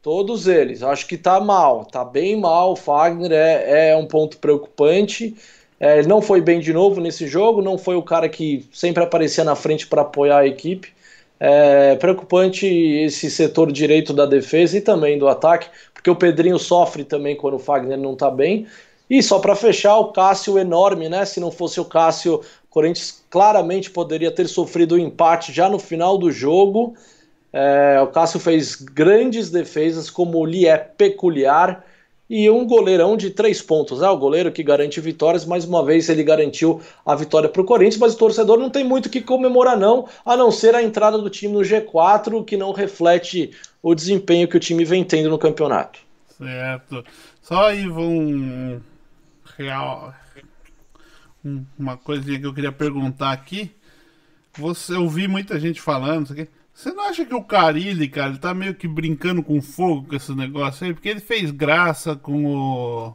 Todos eles. Acho que tá mal, tá bem mal. O Fagner é, é um ponto preocupante. É, ele não foi bem de novo nesse jogo, não foi o cara que sempre aparecia na frente para apoiar a equipe. É preocupante esse setor direito da defesa e também do ataque, porque o Pedrinho sofre também quando o Fagner não está bem. E só para fechar, o Cássio enorme, né? Se não fosse o Cássio, o Corinthians claramente poderia ter sofrido o um empate já no final do jogo. É, o Cássio fez grandes defesas, como lhe é peculiar e um goleirão de três pontos. É o goleiro que garante vitórias. Mais uma vez ele garantiu a vitória para o Corinthians, mas o torcedor não tem muito o que comemorar, não, a não ser a entrada do time no G4, que não reflete o desempenho que o time vem tendo no campeonato.
Certo. Só aí um real. Uma coisinha que eu queria perguntar aqui. Você ouvi muita gente falando, isso aqui. Você não acha que o Carilli, cara, ele tá meio que brincando com fogo com esse negócio aí? Porque ele fez graça com o.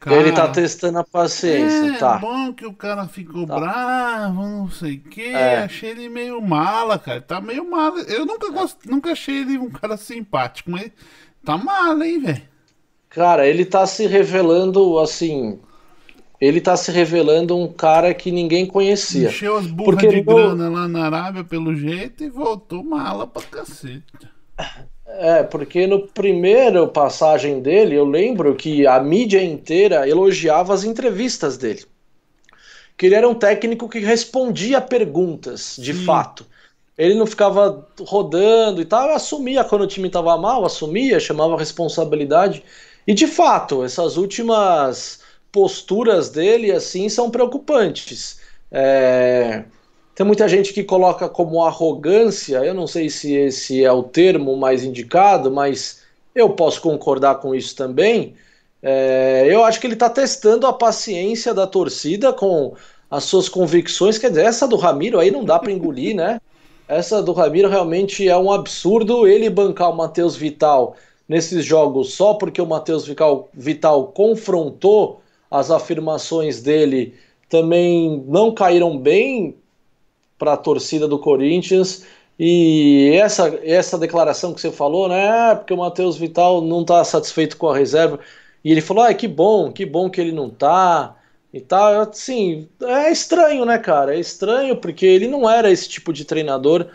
Cara... Ele tá testando a paciência, é, tá.
É bom que o cara ficou tá. bravo, não sei o quê. É. Achei ele meio mala, cara. Tá meio mala. Eu nunca, gost... nunca achei ele um cara simpático, mas tá mala, hein, velho?
Cara, ele tá se revelando assim. Ele tá se revelando um cara que ninguém conhecia.
Encheu as burras de grana lá na Arábia pelo jeito e voltou mala pra cacete.
É, porque no primeiro passagem dele, eu lembro que a mídia inteira elogiava as entrevistas dele. Que ele era um técnico que respondia perguntas, de Sim. fato. Ele não ficava rodando e tal, assumia quando o time estava mal, assumia, chamava responsabilidade. E de fato, essas últimas posturas dele assim são preocupantes. É... Tem muita gente que coloca como arrogância, eu não sei se esse é o termo mais indicado, mas eu posso concordar com isso também. É, eu acho que ele está testando a paciência da torcida com as suas convicções. Quer dizer, essa do Ramiro aí não dá para engolir, né? Essa do Ramiro realmente é um absurdo. Ele bancar o Matheus Vital nesses jogos só porque o Matheus Vital, Vital confrontou as afirmações dele também não caíram bem para a torcida do Corinthians. E essa, essa declaração que você falou, né? Ah, porque o Matheus Vital não está satisfeito com a reserva. E ele falou: ah, que bom, que bom que ele não tá e tal. Assim, é estranho, né, cara? É estranho porque ele não era esse tipo de treinador.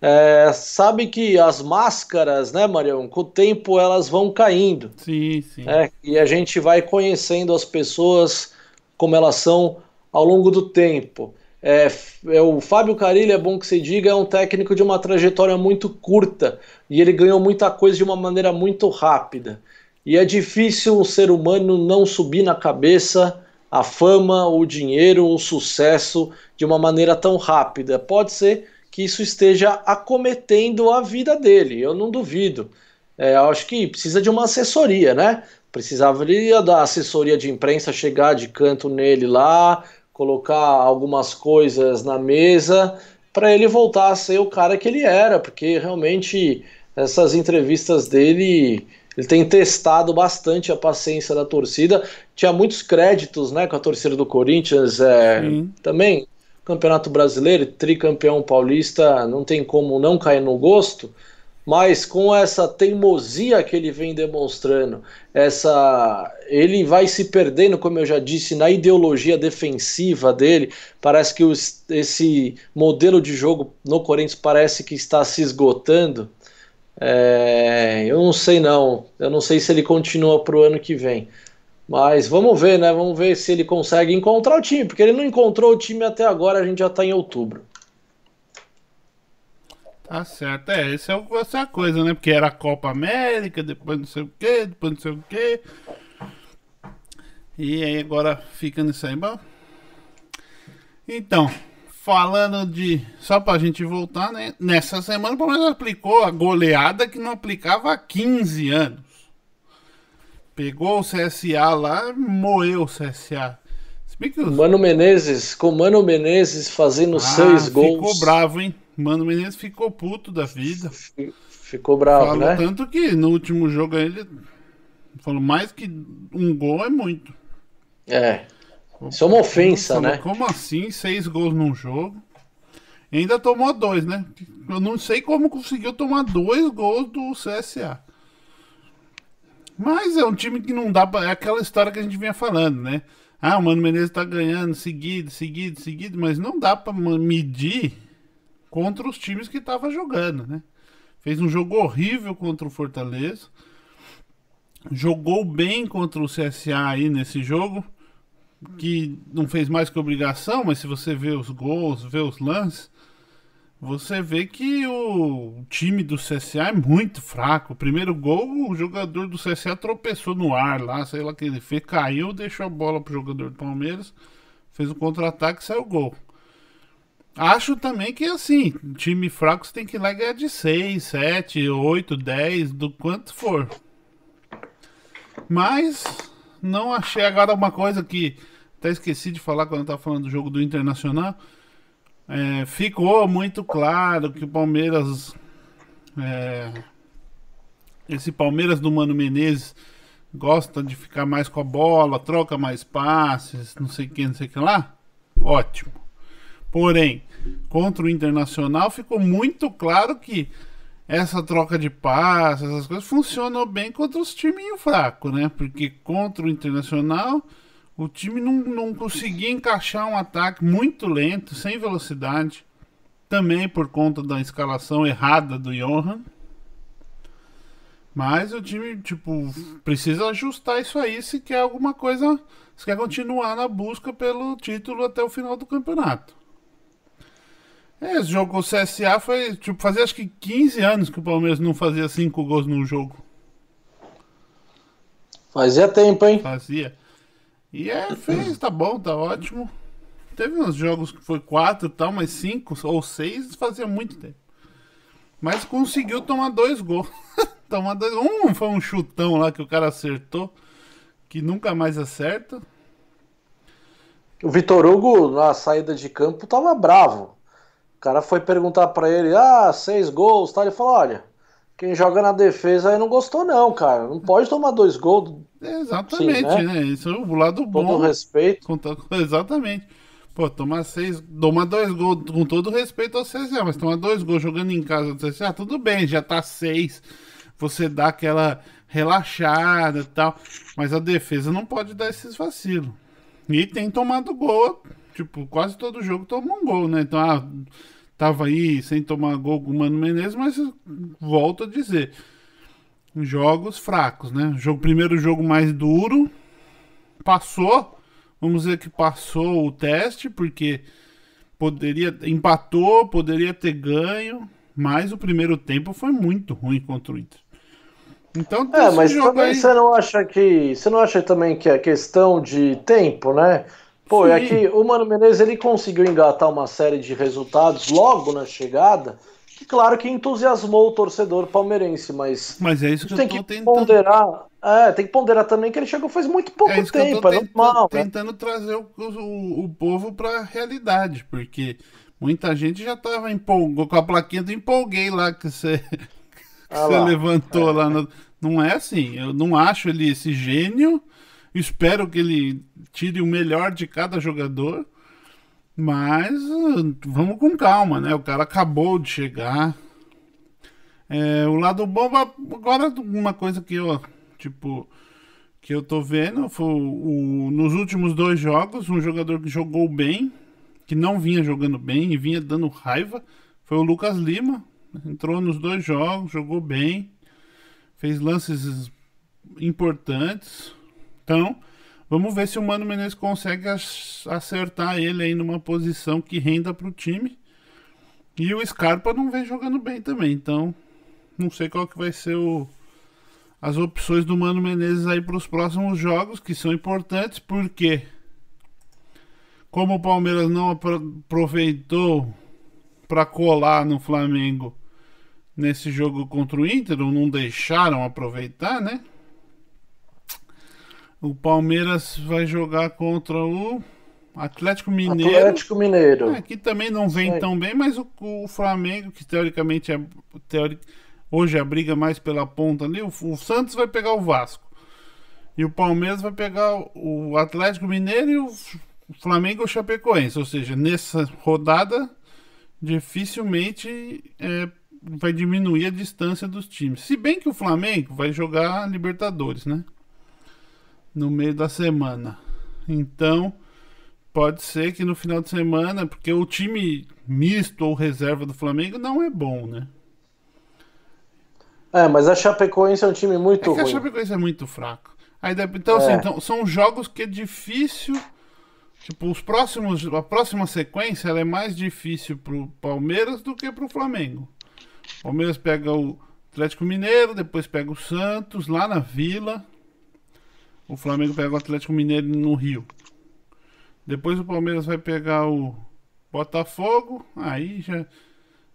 É, sabe que as máscaras, né, Marião, com o tempo elas vão caindo.
Sim, sim.
É, e a gente vai conhecendo as pessoas como elas são ao longo do tempo. É, é, o Fábio Carilli, é bom que se diga, é um técnico de uma trajetória muito curta e ele ganhou muita coisa de uma maneira muito rápida. E é difícil um ser humano não subir na cabeça a fama, o dinheiro, o sucesso de uma maneira tão rápida. Pode ser que isso esteja acometendo a vida dele, eu não duvido. É, acho que precisa de uma assessoria, né? Precisaria da assessoria de imprensa chegar de canto nele lá, colocar algumas coisas na mesa para ele voltar a ser o cara que ele era, porque realmente essas entrevistas dele ele tem testado bastante a paciência da torcida. Tinha muitos créditos né, com a torcida do Corinthians. É, também, Campeonato Brasileiro, tricampeão paulista, não tem como não cair no gosto mas com essa teimosia que ele vem demonstrando, essa ele vai se perdendo, como eu já disse, na ideologia defensiva dele. Parece que os, esse modelo de jogo no Corinthians parece que está se esgotando. É, eu não sei não, eu não sei se ele continua para o ano que vem. Mas vamos ver, né? Vamos ver se ele consegue encontrar o time, porque ele não encontrou o time até agora, a gente já está em outubro.
Tá certo, é, essa é, essa é a coisa, né? Porque era a Copa América, depois não sei o que, depois não sei o que. E aí agora fica nisso aí, bom. Então, falando de. Só pra gente voltar, né? Nessa semana o Palmeiras aplicou a goleada que não aplicava há 15 anos. Pegou o CSA lá, moeu o CSA.
Os... Mano Menezes, com Mano Menezes fazendo ah, seis gols.
Ficou bravo, hein? Mano Menezes ficou puto da vida.
Ficou bravo,
falou
né?
Tanto que no último jogo ele falou mais que um gol é muito.
É. Isso é uma ofensa, falou, né?
Como assim? Seis gols num jogo. E ainda tomou dois, né? Eu não sei como conseguiu tomar dois gols do CSA. Mas é um time que não dá pra. É aquela história que a gente vinha falando, né? Ah, o Mano Menezes tá ganhando seguido, seguido, seguido, mas não dá pra medir contra os times que estava jogando, né? Fez um jogo horrível contra o Fortaleza. Jogou bem contra o CSA aí nesse jogo, que não fez mais que obrigação, mas se você vê os gols, vê os lances, você vê que o time do CSA é muito fraco. O primeiro gol, o jogador do CSA tropeçou no ar lá, sei lá que ele fez, caiu, deixou a bola pro jogador do Palmeiras, fez o um contra-ataque e saiu o gol. Acho também que assim, time fraco você tem que ir lá ganhar de 6, 7, 8, 10, do quanto for. Mas não achei agora uma coisa que até esqueci de falar quando eu tava falando do jogo do Internacional. É, ficou muito claro que o Palmeiras. É, esse Palmeiras do Mano Menezes gosta de ficar mais com a bola, troca mais passes, não sei o que, não sei o que lá. Ótimo. Porém, contra o Internacional ficou muito claro que essa troca de passes, essas coisas funcionam bem contra os times fracos, né? Porque contra o Internacional, O time não, não conseguia encaixar um ataque muito lento, sem velocidade. Também por conta da escalação errada do Johan. Mas o time, tipo, precisa ajustar isso aí se quer alguma coisa. Se quer continuar na busca pelo título até o final do campeonato. É, esse jogo com o CSA foi, tipo, fazia acho que 15 anos que o Palmeiras não fazia 5 gols no jogo.
Fazia tempo, hein?
Fazia. E é, fez, tá bom, tá ótimo. Teve uns jogos que foi 4 e tal, mas 5 ou 6 fazia muito tempo. Mas conseguiu tomar dois gols. tomar dois, um foi um chutão lá que o cara acertou, que nunca mais acerta.
O Vitor Hugo, na saída de campo, tava bravo. O cara foi perguntar para ele, ah, seis gols, tá? Ele falou, olha, quem joga na defesa aí não gostou não, cara. Não pode tomar dois gols.
Exatamente, né? né? Isso é o lado bom.
Todo respeito.
Com, exatamente. Pô, tomar seis, tomar dois gols com todo respeito ao CSA, mas tomar dois gols jogando em casa do CSA, tudo bem, já tá seis. Você dá aquela relaxada e tal. Mas a defesa não pode dar esses vacilos. E tem tomado gol tipo, quase todo jogo toma um gol, né? Então, ah, tava aí sem tomar gol com o Mano Menezes, mas volto a dizer, jogos fracos, né? Jogo, primeiro jogo mais duro, passou, vamos dizer que passou o teste, porque poderia, empatou, poderia ter ganho, mas o primeiro tempo foi muito ruim contra o Inter.
Então, é, mas também aí... você não acha que você não acha também que é questão de tempo, né? Pô, Sim. é que o Mano Menezes ele conseguiu engatar uma série de resultados logo na chegada, que claro que entusiasmou o torcedor palmeirense, mas
Mas é isso que
tem que tentando. ponderar, é, tem que ponderar também que ele chegou faz muito pouco é tempo, é normal,
né? tentando né? trazer o, o, o povo para a realidade, porque muita gente já tava empolgou com a plaquinha do empolguei lá que você ah, você levantou é. lá no, não é assim, eu não acho ele esse gênio Espero que ele tire o melhor de cada jogador. Mas vamos com calma, né? O cara acabou de chegar. É, o lado bom, agora uma coisa que eu, tipo, que eu tô vendo foi o, nos últimos dois jogos, um jogador que jogou bem, que não vinha jogando bem e vinha dando raiva, foi o Lucas Lima. Entrou nos dois jogos, jogou bem, fez lances importantes. Então, vamos ver se o Mano Menezes consegue acertar ele aí numa posição que renda para o time. E o Scarpa não vem jogando bem também, então não sei qual que vai ser o, as opções do Mano Menezes aí para os próximos jogos, que são importantes, porque como o Palmeiras não aproveitou para colar no Flamengo nesse jogo contra o Inter, ou não deixaram aproveitar, né? O Palmeiras vai jogar contra o Atlético Mineiro.
Atlético Mineiro.
É, que também não vem tão bem, mas o, o, Flamengo, que teoricamente é teoric, hoje a briga mais pela ponta ali, o, o, Santos vai pegar o Vasco. E o Palmeiras vai pegar o, o Atlético Mineiro e o Flamengo o Chapecoense. Ou seja, nessa rodada dificilmente é, vai diminuir a distância dos times. Se bem que o Flamengo vai jogar Libertadores, né? No meio da semana. Então, pode ser que no final de semana, porque o time misto ou reserva do Flamengo não é bom, né?
É, mas a Chapecoense é um time muito é ruim.
A Chapecoense é muito fraco. Aí, então, assim, é. assim, então, são jogos que é difícil. Tipo, os próximos, a próxima sequência ela é mais difícil pro Palmeiras do que pro Flamengo. O Palmeiras pega o Atlético Mineiro, depois pega o Santos lá na Vila, o Flamengo pega o Atlético Mineiro no Rio. Depois o Palmeiras vai pegar o Botafogo. Aí já.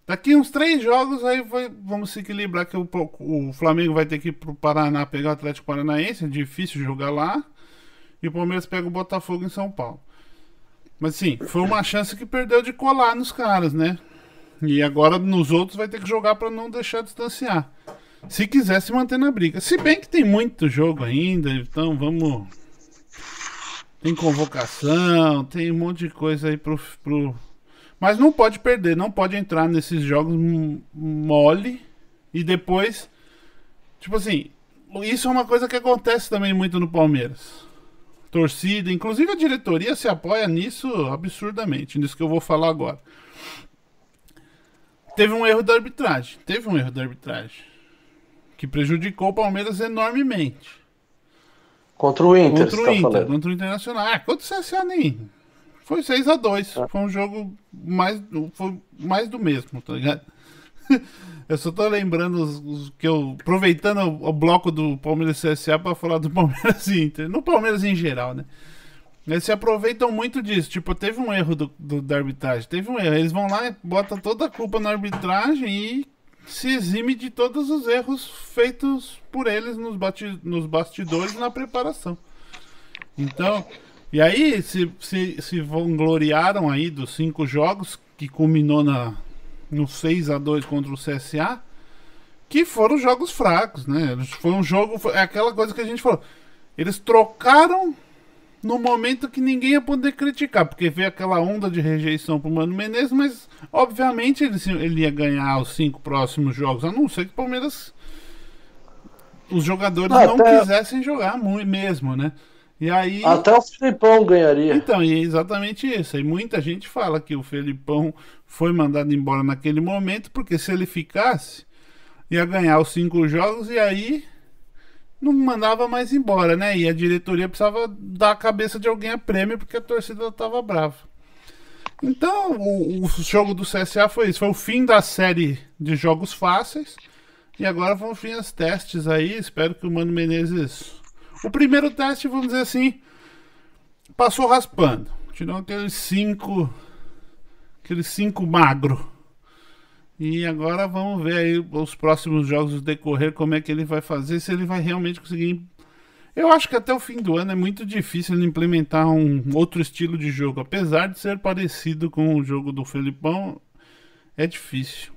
Daqui uns três jogos aí vai, vamos se equilibrar que o, o Flamengo vai ter que ir pro Paraná pegar o Atlético Paranaense, é difícil jogar lá. E o Palmeiras pega o Botafogo em São Paulo. Mas sim, foi uma chance que perdeu de colar nos caras, né? E agora nos outros vai ter que jogar para não deixar distanciar se quiser se manter na briga. Se bem que tem muito jogo ainda, então vamos. Tem convocação, tem um monte de coisa aí pro, pro. Mas não pode perder, não pode entrar nesses jogos mole e depois. Tipo assim, isso é uma coisa que acontece também muito no Palmeiras. torcida, inclusive a diretoria se apoia nisso absurdamente, nisso que eu vou falar agora. Teve um erro da arbitragem, teve um erro da arbitragem que prejudicou o Palmeiras enormemente.
Contra o Inter,
contra o
tá
Inter,
falando.
contra o Internacional. Ah, contra o CSA nem. Foi 6 a 2 ah. Foi um jogo mais, foi mais do mesmo, tá ligado? Eu só tô lembrando os, os que eu. Aproveitando o, o, bloco do Palmeiras CSA pra falar do Palmeiras Inter. No Palmeiras em geral, né? Eles se aproveitam muito disso. Tipo, teve um erro do, do, da arbitragem. Teve um erro. Eles vão lá e botam toda a culpa na arbitragem e se exime de todos os erros feitos por eles nos, bati, nos bastidores na preparação. Então, e aí se, se, se vangloriaram aí dos cinco jogos que culminou na, no 6 a 2 contra o CSA, que foram jogos fracos, né? Foi um jogo, é aquela coisa que a gente falou. Eles trocaram no momento que ninguém ia poder criticar, porque veio aquela onda de rejeição pro Mano Menezes, mas obviamente ele, ele ia ganhar os cinco próximos jogos, a não ser que o Palmeiras os jogadores não quisessem jogar muito mesmo, né? E aí
até o Felipão ganharia.
Então, e é exatamente isso. E muita gente fala que o Felipão foi mandado embora naquele momento, porque se ele ficasse, ia ganhar os cinco jogos e aí não mandava mais embora, né? E a diretoria precisava dar a cabeça de alguém a prêmio porque a torcida estava brava. Então, o, o, jogo do CSA foi isso. Foi o fim da série de jogos fáceis. E agora vão vir os testes aí. Espero que o Mano Menezes. O primeiro teste, vamos dizer assim, passou raspando. Tirou aqueles cinco. Aqueles cinco magro. E agora vamos ver aí os próximos jogos decorrer, como é que ele vai fazer, se ele vai realmente conseguir. Eu acho que até o fim do ano é muito difícil ele implementar um outro estilo de jogo. Apesar de ser parecido com o jogo do Felipão, é difícil.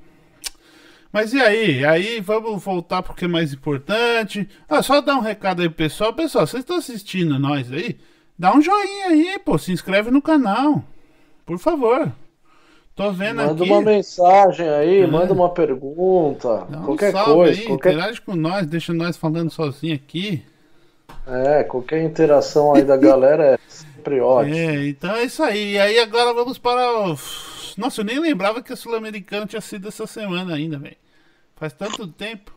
Mas e aí? Aí vamos voltar porque é mais importante. Ah, só dar um recado aí, pessoal. Pessoal, vocês estão assistindo nós aí? Dá um joinha aí, pô. Se inscreve no canal. Por favor. Tô vendo
manda
aqui.
Manda uma mensagem aí, é. manda uma pergunta, Dá qualquer um coisa.
Aí,
qualquer...
Interage com nós, deixa nós falando sozinho aqui.
É, qualquer interação aí da galera é sempre ótimo.
É, então é isso aí. E aí agora vamos para o. Nossa, eu nem lembrava que a Sul-Americana tinha sido essa semana ainda, velho. Faz tanto tempo.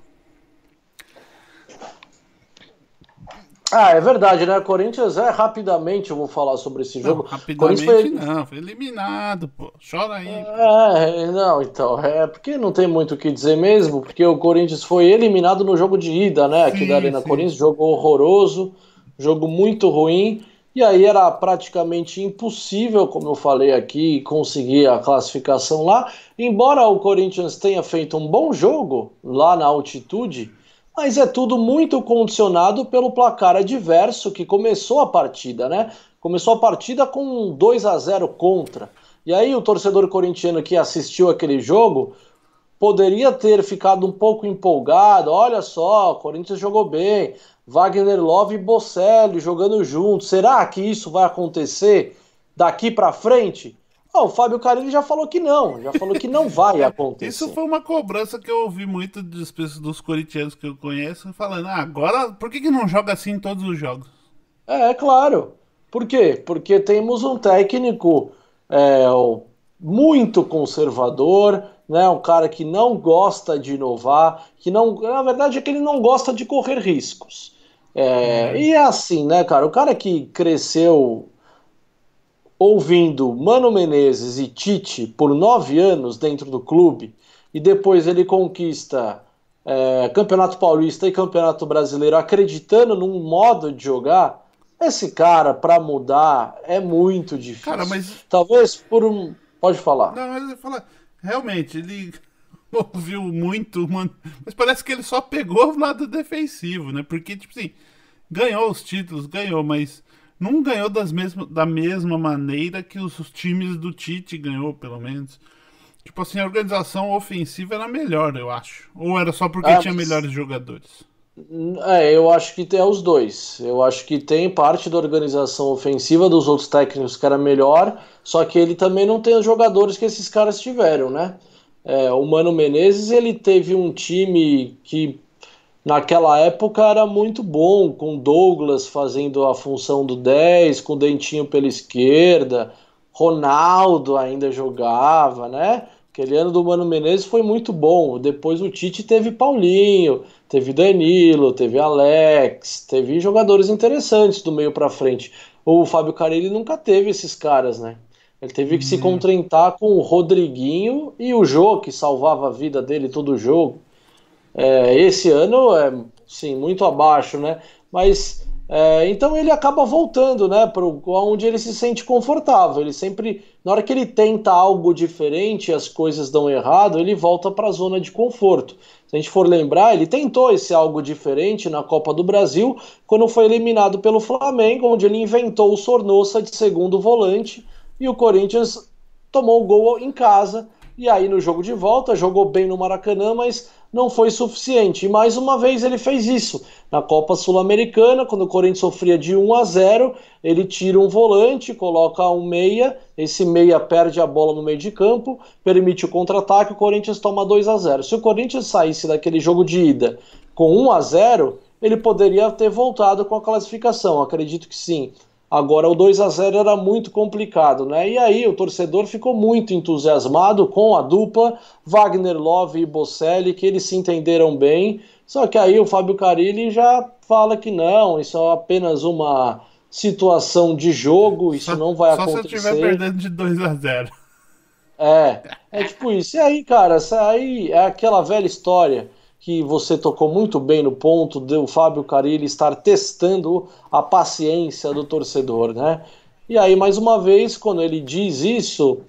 Ah, é verdade, né? Corinthians é rapidamente, eu vou falar sobre esse jogo.
Não, rapidamente foi... não, foi eliminado, pô. Chora aí.
É, não, então, é porque não tem muito o que dizer mesmo, porque o Corinthians foi eliminado no jogo de ida, né? Aqui sim, da Arena sim. Corinthians, jogo horroroso, jogo muito ruim. E aí era praticamente impossível, como eu falei aqui, conseguir a classificação lá. Embora o Corinthians tenha feito um bom jogo lá na altitude, mas é tudo muito condicionado pelo placar adverso que começou a partida, né? Começou a partida com 2 a 0 contra. E aí o torcedor corintiano que assistiu aquele jogo poderia ter ficado um pouco empolgado. Olha só, o Corinthians jogou bem. Wagner Love e Bocelli jogando juntos. Será que isso vai acontecer daqui para frente? Ah, o Fábio Carilli já falou que não, já falou que não vai acontecer.
Isso foi uma cobrança que eu ouvi muito dos, dos corintianos que eu conheço, falando, ah, agora por que, que não joga assim em todos os jogos?
É, é claro. Por quê? Porque temos um técnico é, muito conservador, né? um cara que não gosta de inovar, que não. Na verdade é que ele não gosta de correr riscos. É, uhum. E é assim, né, cara? O cara que cresceu ouvindo Mano Menezes e Tite por nove anos dentro do clube e depois ele conquista é, Campeonato Paulista e Campeonato Brasileiro acreditando num modo de jogar, esse cara para mudar é muito difícil.
Cara, mas
talvez por um, pode falar.
Não, mas eu falar, realmente ele ouviu muito, mano, mas parece que ele só pegou o lado defensivo, né? Porque tipo assim, ganhou os títulos, ganhou, mas não ganhou das da mesma maneira que os, os, times do Tite ganhou, pelo menos. Tipo assim, a organização ofensiva era melhor, eu acho. Ou era só porque é, tinha melhores jogadores?
É, eu acho que tem os dois. Eu acho que tem parte da organização ofensiva dos outros técnicos que era melhor, só que ele também não tem os jogadores que esses caras tiveram, né? É, o Mano Menezes ele teve um time que naquela época era muito bom, com Douglas fazendo a função do 10, com o Dentinho pela esquerda, Ronaldo ainda jogava, né? Aquele ano do Mano Menezes foi muito bom. Depois o Tite teve Paulinho, teve Danilo, teve Alex, teve jogadores interessantes do meio para frente. O Fábio Carilli nunca teve esses caras, né? Ele teve que se uhum. contentar com o Rodriguinho e o Jô, que salvava a vida dele todo jogo. É, esse ano é, sim, muito abaixo, né? Mas é, então ele acaba voltando, né, para onde ele se sente confortável. Ele sempre, na hora que ele tenta algo diferente, as coisas dão errado, ele volta para a zona de conforto. Se a gente for lembrar, ele tentou esse algo diferente na Copa do Brasil, quando foi eliminado pelo Flamengo, onde ele inventou o Sornossa de segundo volante e o Corinthians tomou o gol em casa. E aí no jogo de volta jogou bem no Maracanã, mas não foi suficiente. E mais uma vez ele fez isso. Na Copa Sul-Americana, quando o Corinthians sofria de 1 a 0, ele tira um volante, coloca um meia, esse meia perde a bola no meio de campo, permite o contra-ataque, o Corinthians toma 2 a 0. Se o Corinthians saísse daquele jogo de ida com 1 a 0, ele poderia ter voltado com a classificação. Acredito que sim. Agora o 2 a 0 era muito complicado, né? E aí o torcedor ficou muito entusiasmado com a dupla Wagner Love e Bocelli, que eles se entenderam bem. Só que aí o Fábio Carilli já fala que não, isso é apenas uma situação de jogo, isso só, não vai só acontecer. Só se eu estiver
perdendo de 2 a 0.
É, é tipo isso. E aí, cara, isso aí é aquela velha história que você tocou muito bem no ponto do Fábio Carilli estar testando a paciência do torcedor, né? E aí, mais uma vez, quando ele diz isso,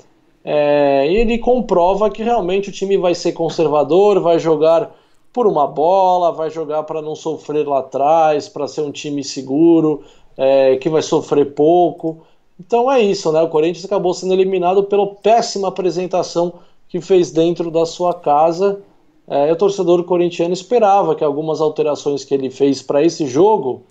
é, ele comprova que realmente o time vai ser conservador, vai jogar por uma bola, vai jogar para não sofrer lá atrás, para ser um time seguro, é, que vai sofrer pouco. Então é isso, né? O Corinthians acabou sendo eliminado pela péssima apresentação que fez dentro da sua casa é, o torcedor corintiano esperava que algumas alterações que ele fez para esse jogo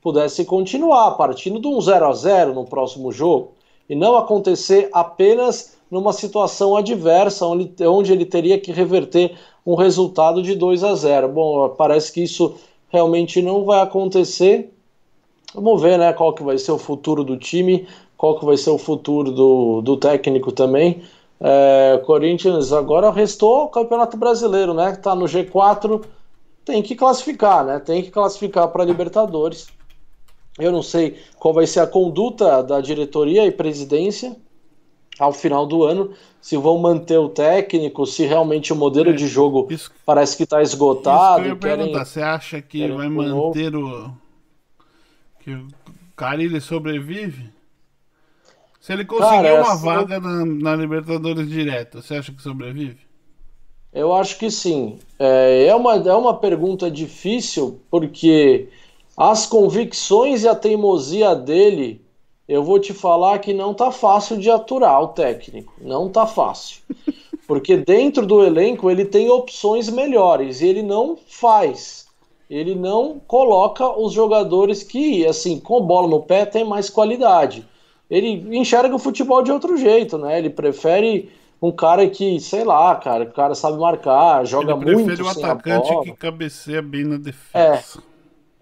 pudesse continuar, partindo de um 0 a 0 no próximo jogo, e não acontecer apenas numa situação adversa, onde, onde ele teria que reverter um resultado de 2 a 0. Bom, parece que isso realmente não vai acontecer. Vamos ver né, qual que vai ser o futuro do time, qual que vai ser o futuro do, do técnico também. É, Corinthians agora restou o Campeonato Brasileiro, né? Que tá no G4, tem que classificar, né? Tem que classificar para Libertadores. Eu não sei qual vai ser a conduta da diretoria e presidência ao final do ano, se vão manter o técnico, se realmente o modelo é, de jogo isso, parece que está esgotado.
Que eu querem, você acha que vai manter o que o Carilli sobrevive? Se ele conseguir Cara, uma vaga na, na, Libertadores direto, você acha que sobrevive?
Eu acho que sim. É, é, uma, é uma pergunta difícil, porque as convicções e a teimosia dele, eu vou te falar que não tá fácil de aturar o técnico. Não tá fácil. Porque dentro do elenco ele tem opções melhores e ele não faz. Ele não coloca os jogadores que, assim, com bola no pé, tem mais qualidade ele enxerga o futebol de outro jeito, né? Ele prefere um cara que, sei lá, cara, o cara sabe marcar, joga ele muito. Ele prefere
um atacante que cabeceia bem na defesa.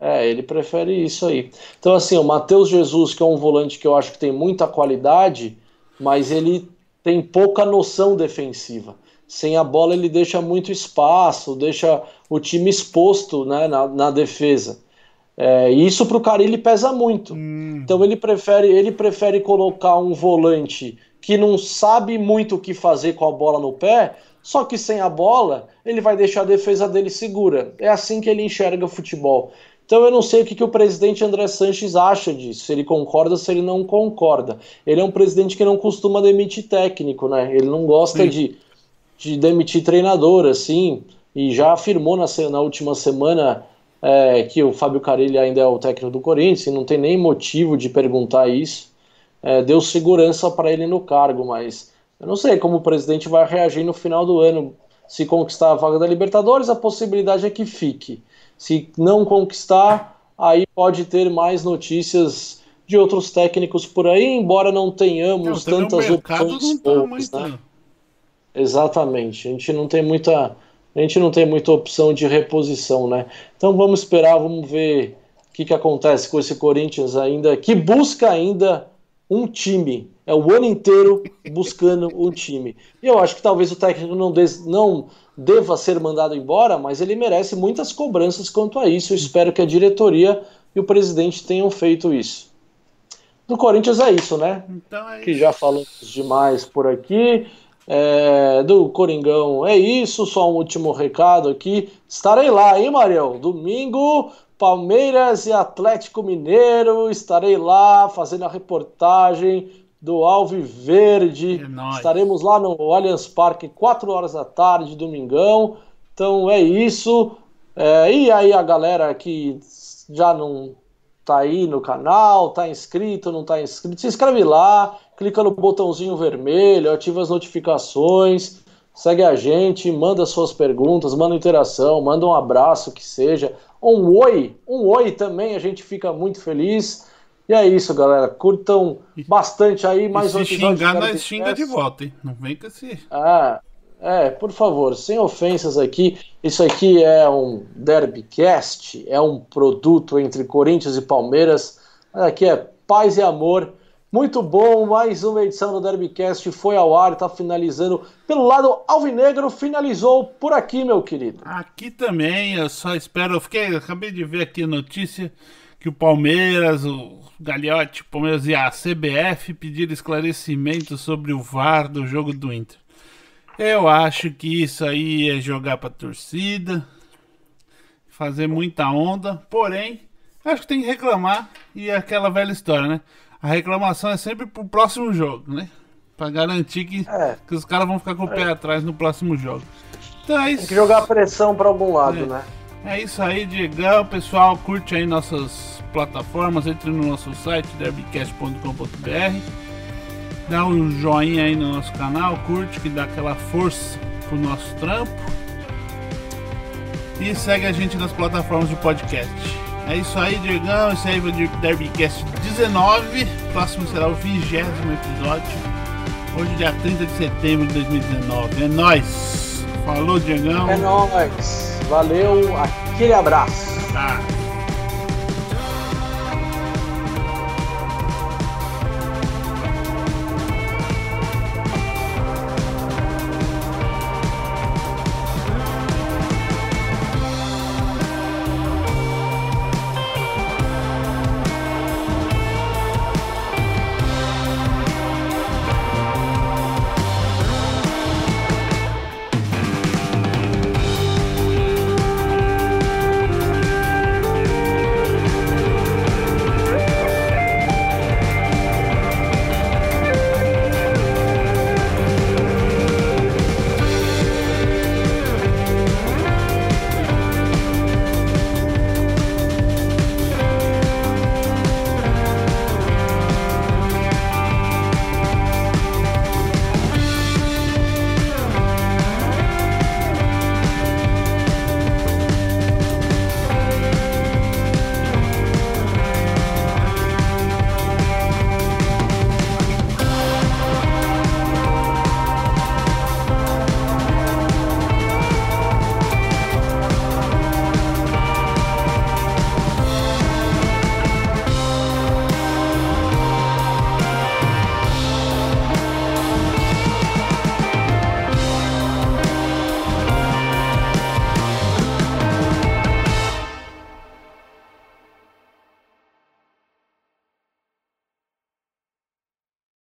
É, é, ele prefere isso aí. Então, assim, o Matheus Jesus, que é um volante que eu acho que tem muita qualidade, mas ele tem pouca noção defensiva. Sem a bola, ele deixa muito espaço, deixa o time exposto né, na, na defesa. É, e isso para o cara ele pesa muito. Hum. Então ele prefere, ele prefere colocar um volante que não sabe muito o que fazer com a bola no pé, só que sem a bola ele vai deixar a defesa dele segura. É assim que ele enxerga o futebol. Então eu não sei o que, que o presidente André Sanches acha disso, se ele concorda ou se ele não concorda. Ele é um presidente que não costuma demitir técnico, né? Ele não gosta de, de demitir treinador, assim, e já afirmou na, na última semana é, que o Fábio Carilli ainda é o técnico do Corinthians, e não tem nem motivo de perguntar isso. É, deu segurança para ele no cargo, mas eu não sei como o presidente vai reagir no final do ano. Se conquistar a vaga da Libertadores, a possibilidade é que fique. Se não conquistar, aí pode ter mais notícias de outros técnicos por aí, embora não tenhamos não, tantas opções
boas, né?
Exatamente, a gente não tem muita a gente não tem muita opção de reposição, né? Então vamos esperar, vamos ver o que, que acontece com esse Corinthians ainda, que busca ainda um time. É o ano inteiro buscando um time. E eu acho que talvez o técnico não, des, não deva ser mandado embora, mas ele merece muitas cobranças quanto a isso. Eu espero que a diretoria e o presidente tenham feito isso. Do Corinthians é isso, né? Então é que já falamos demais por aqui. É, do Coringão é isso. Só um último recado aqui. Estarei lá, hein, Marião? Domingo, Palmeiras e Atlético Mineiro. Estarei lá fazendo a reportagem do Alviverde. É Estaremos lá no Allianz Parque, 4 horas da tarde, domingão. Então é isso. É, e aí a galera que já não tá aí no canal, tá inscrito, não tá inscrito, se inscreve lá, clica no botãozinho vermelho, ativa as notificações, segue a gente, manda suas perguntas, manda interação, manda um abraço que seja, um oi, um oi também, a gente fica muito feliz. E é isso, galera. Curtam bastante aí mais
um episódio. Se xingar, nós xinga de volta, hein? Não vem com esse.
Ah, é, por favor, sem ofensas aqui. Isso aqui é um Derbycast, é um produto entre Corinthians e Palmeiras. Aqui é paz e amor. Muito bom, mais uma edição do Derbycast foi ao ar, está finalizando pelo lado alvinegro, finalizou por aqui, meu querido.
Aqui também, eu só espero, eu fiquei, acabei de ver aqui a notícia que o Palmeiras, o Gagliotti, Palmeiras e a CBF pediram esclarecimento sobre o VAR do jogo do Inter. Eu acho que isso aí é jogar pra torcida, fazer muita onda, porém, acho que tem que reclamar e é aquela velha história, né? A reclamação é sempre pro próximo jogo, né? Pra garantir que, é. que os caras vão ficar com o pé é. atrás no próximo jogo.
Então é isso. Tem que jogar pressão para algum lado,
é.
né?
É isso aí, Diegão. Pessoal, curte aí nossas plataformas, entre no nosso site derbycast.com.br dá um joinha aí no nosso canal, curte que dá aquela força pro nosso trampo. E segue a gente nas plataformas de podcast. É isso aí, Diegão. Esse aí é o Derbycast 19. Próximo será o vigésimo episódio. Hoje, dia 30 de setembro de 2019. É nóis. Falou, Diegão.
É nóis. Valeu. Aquele abraço.
Tá.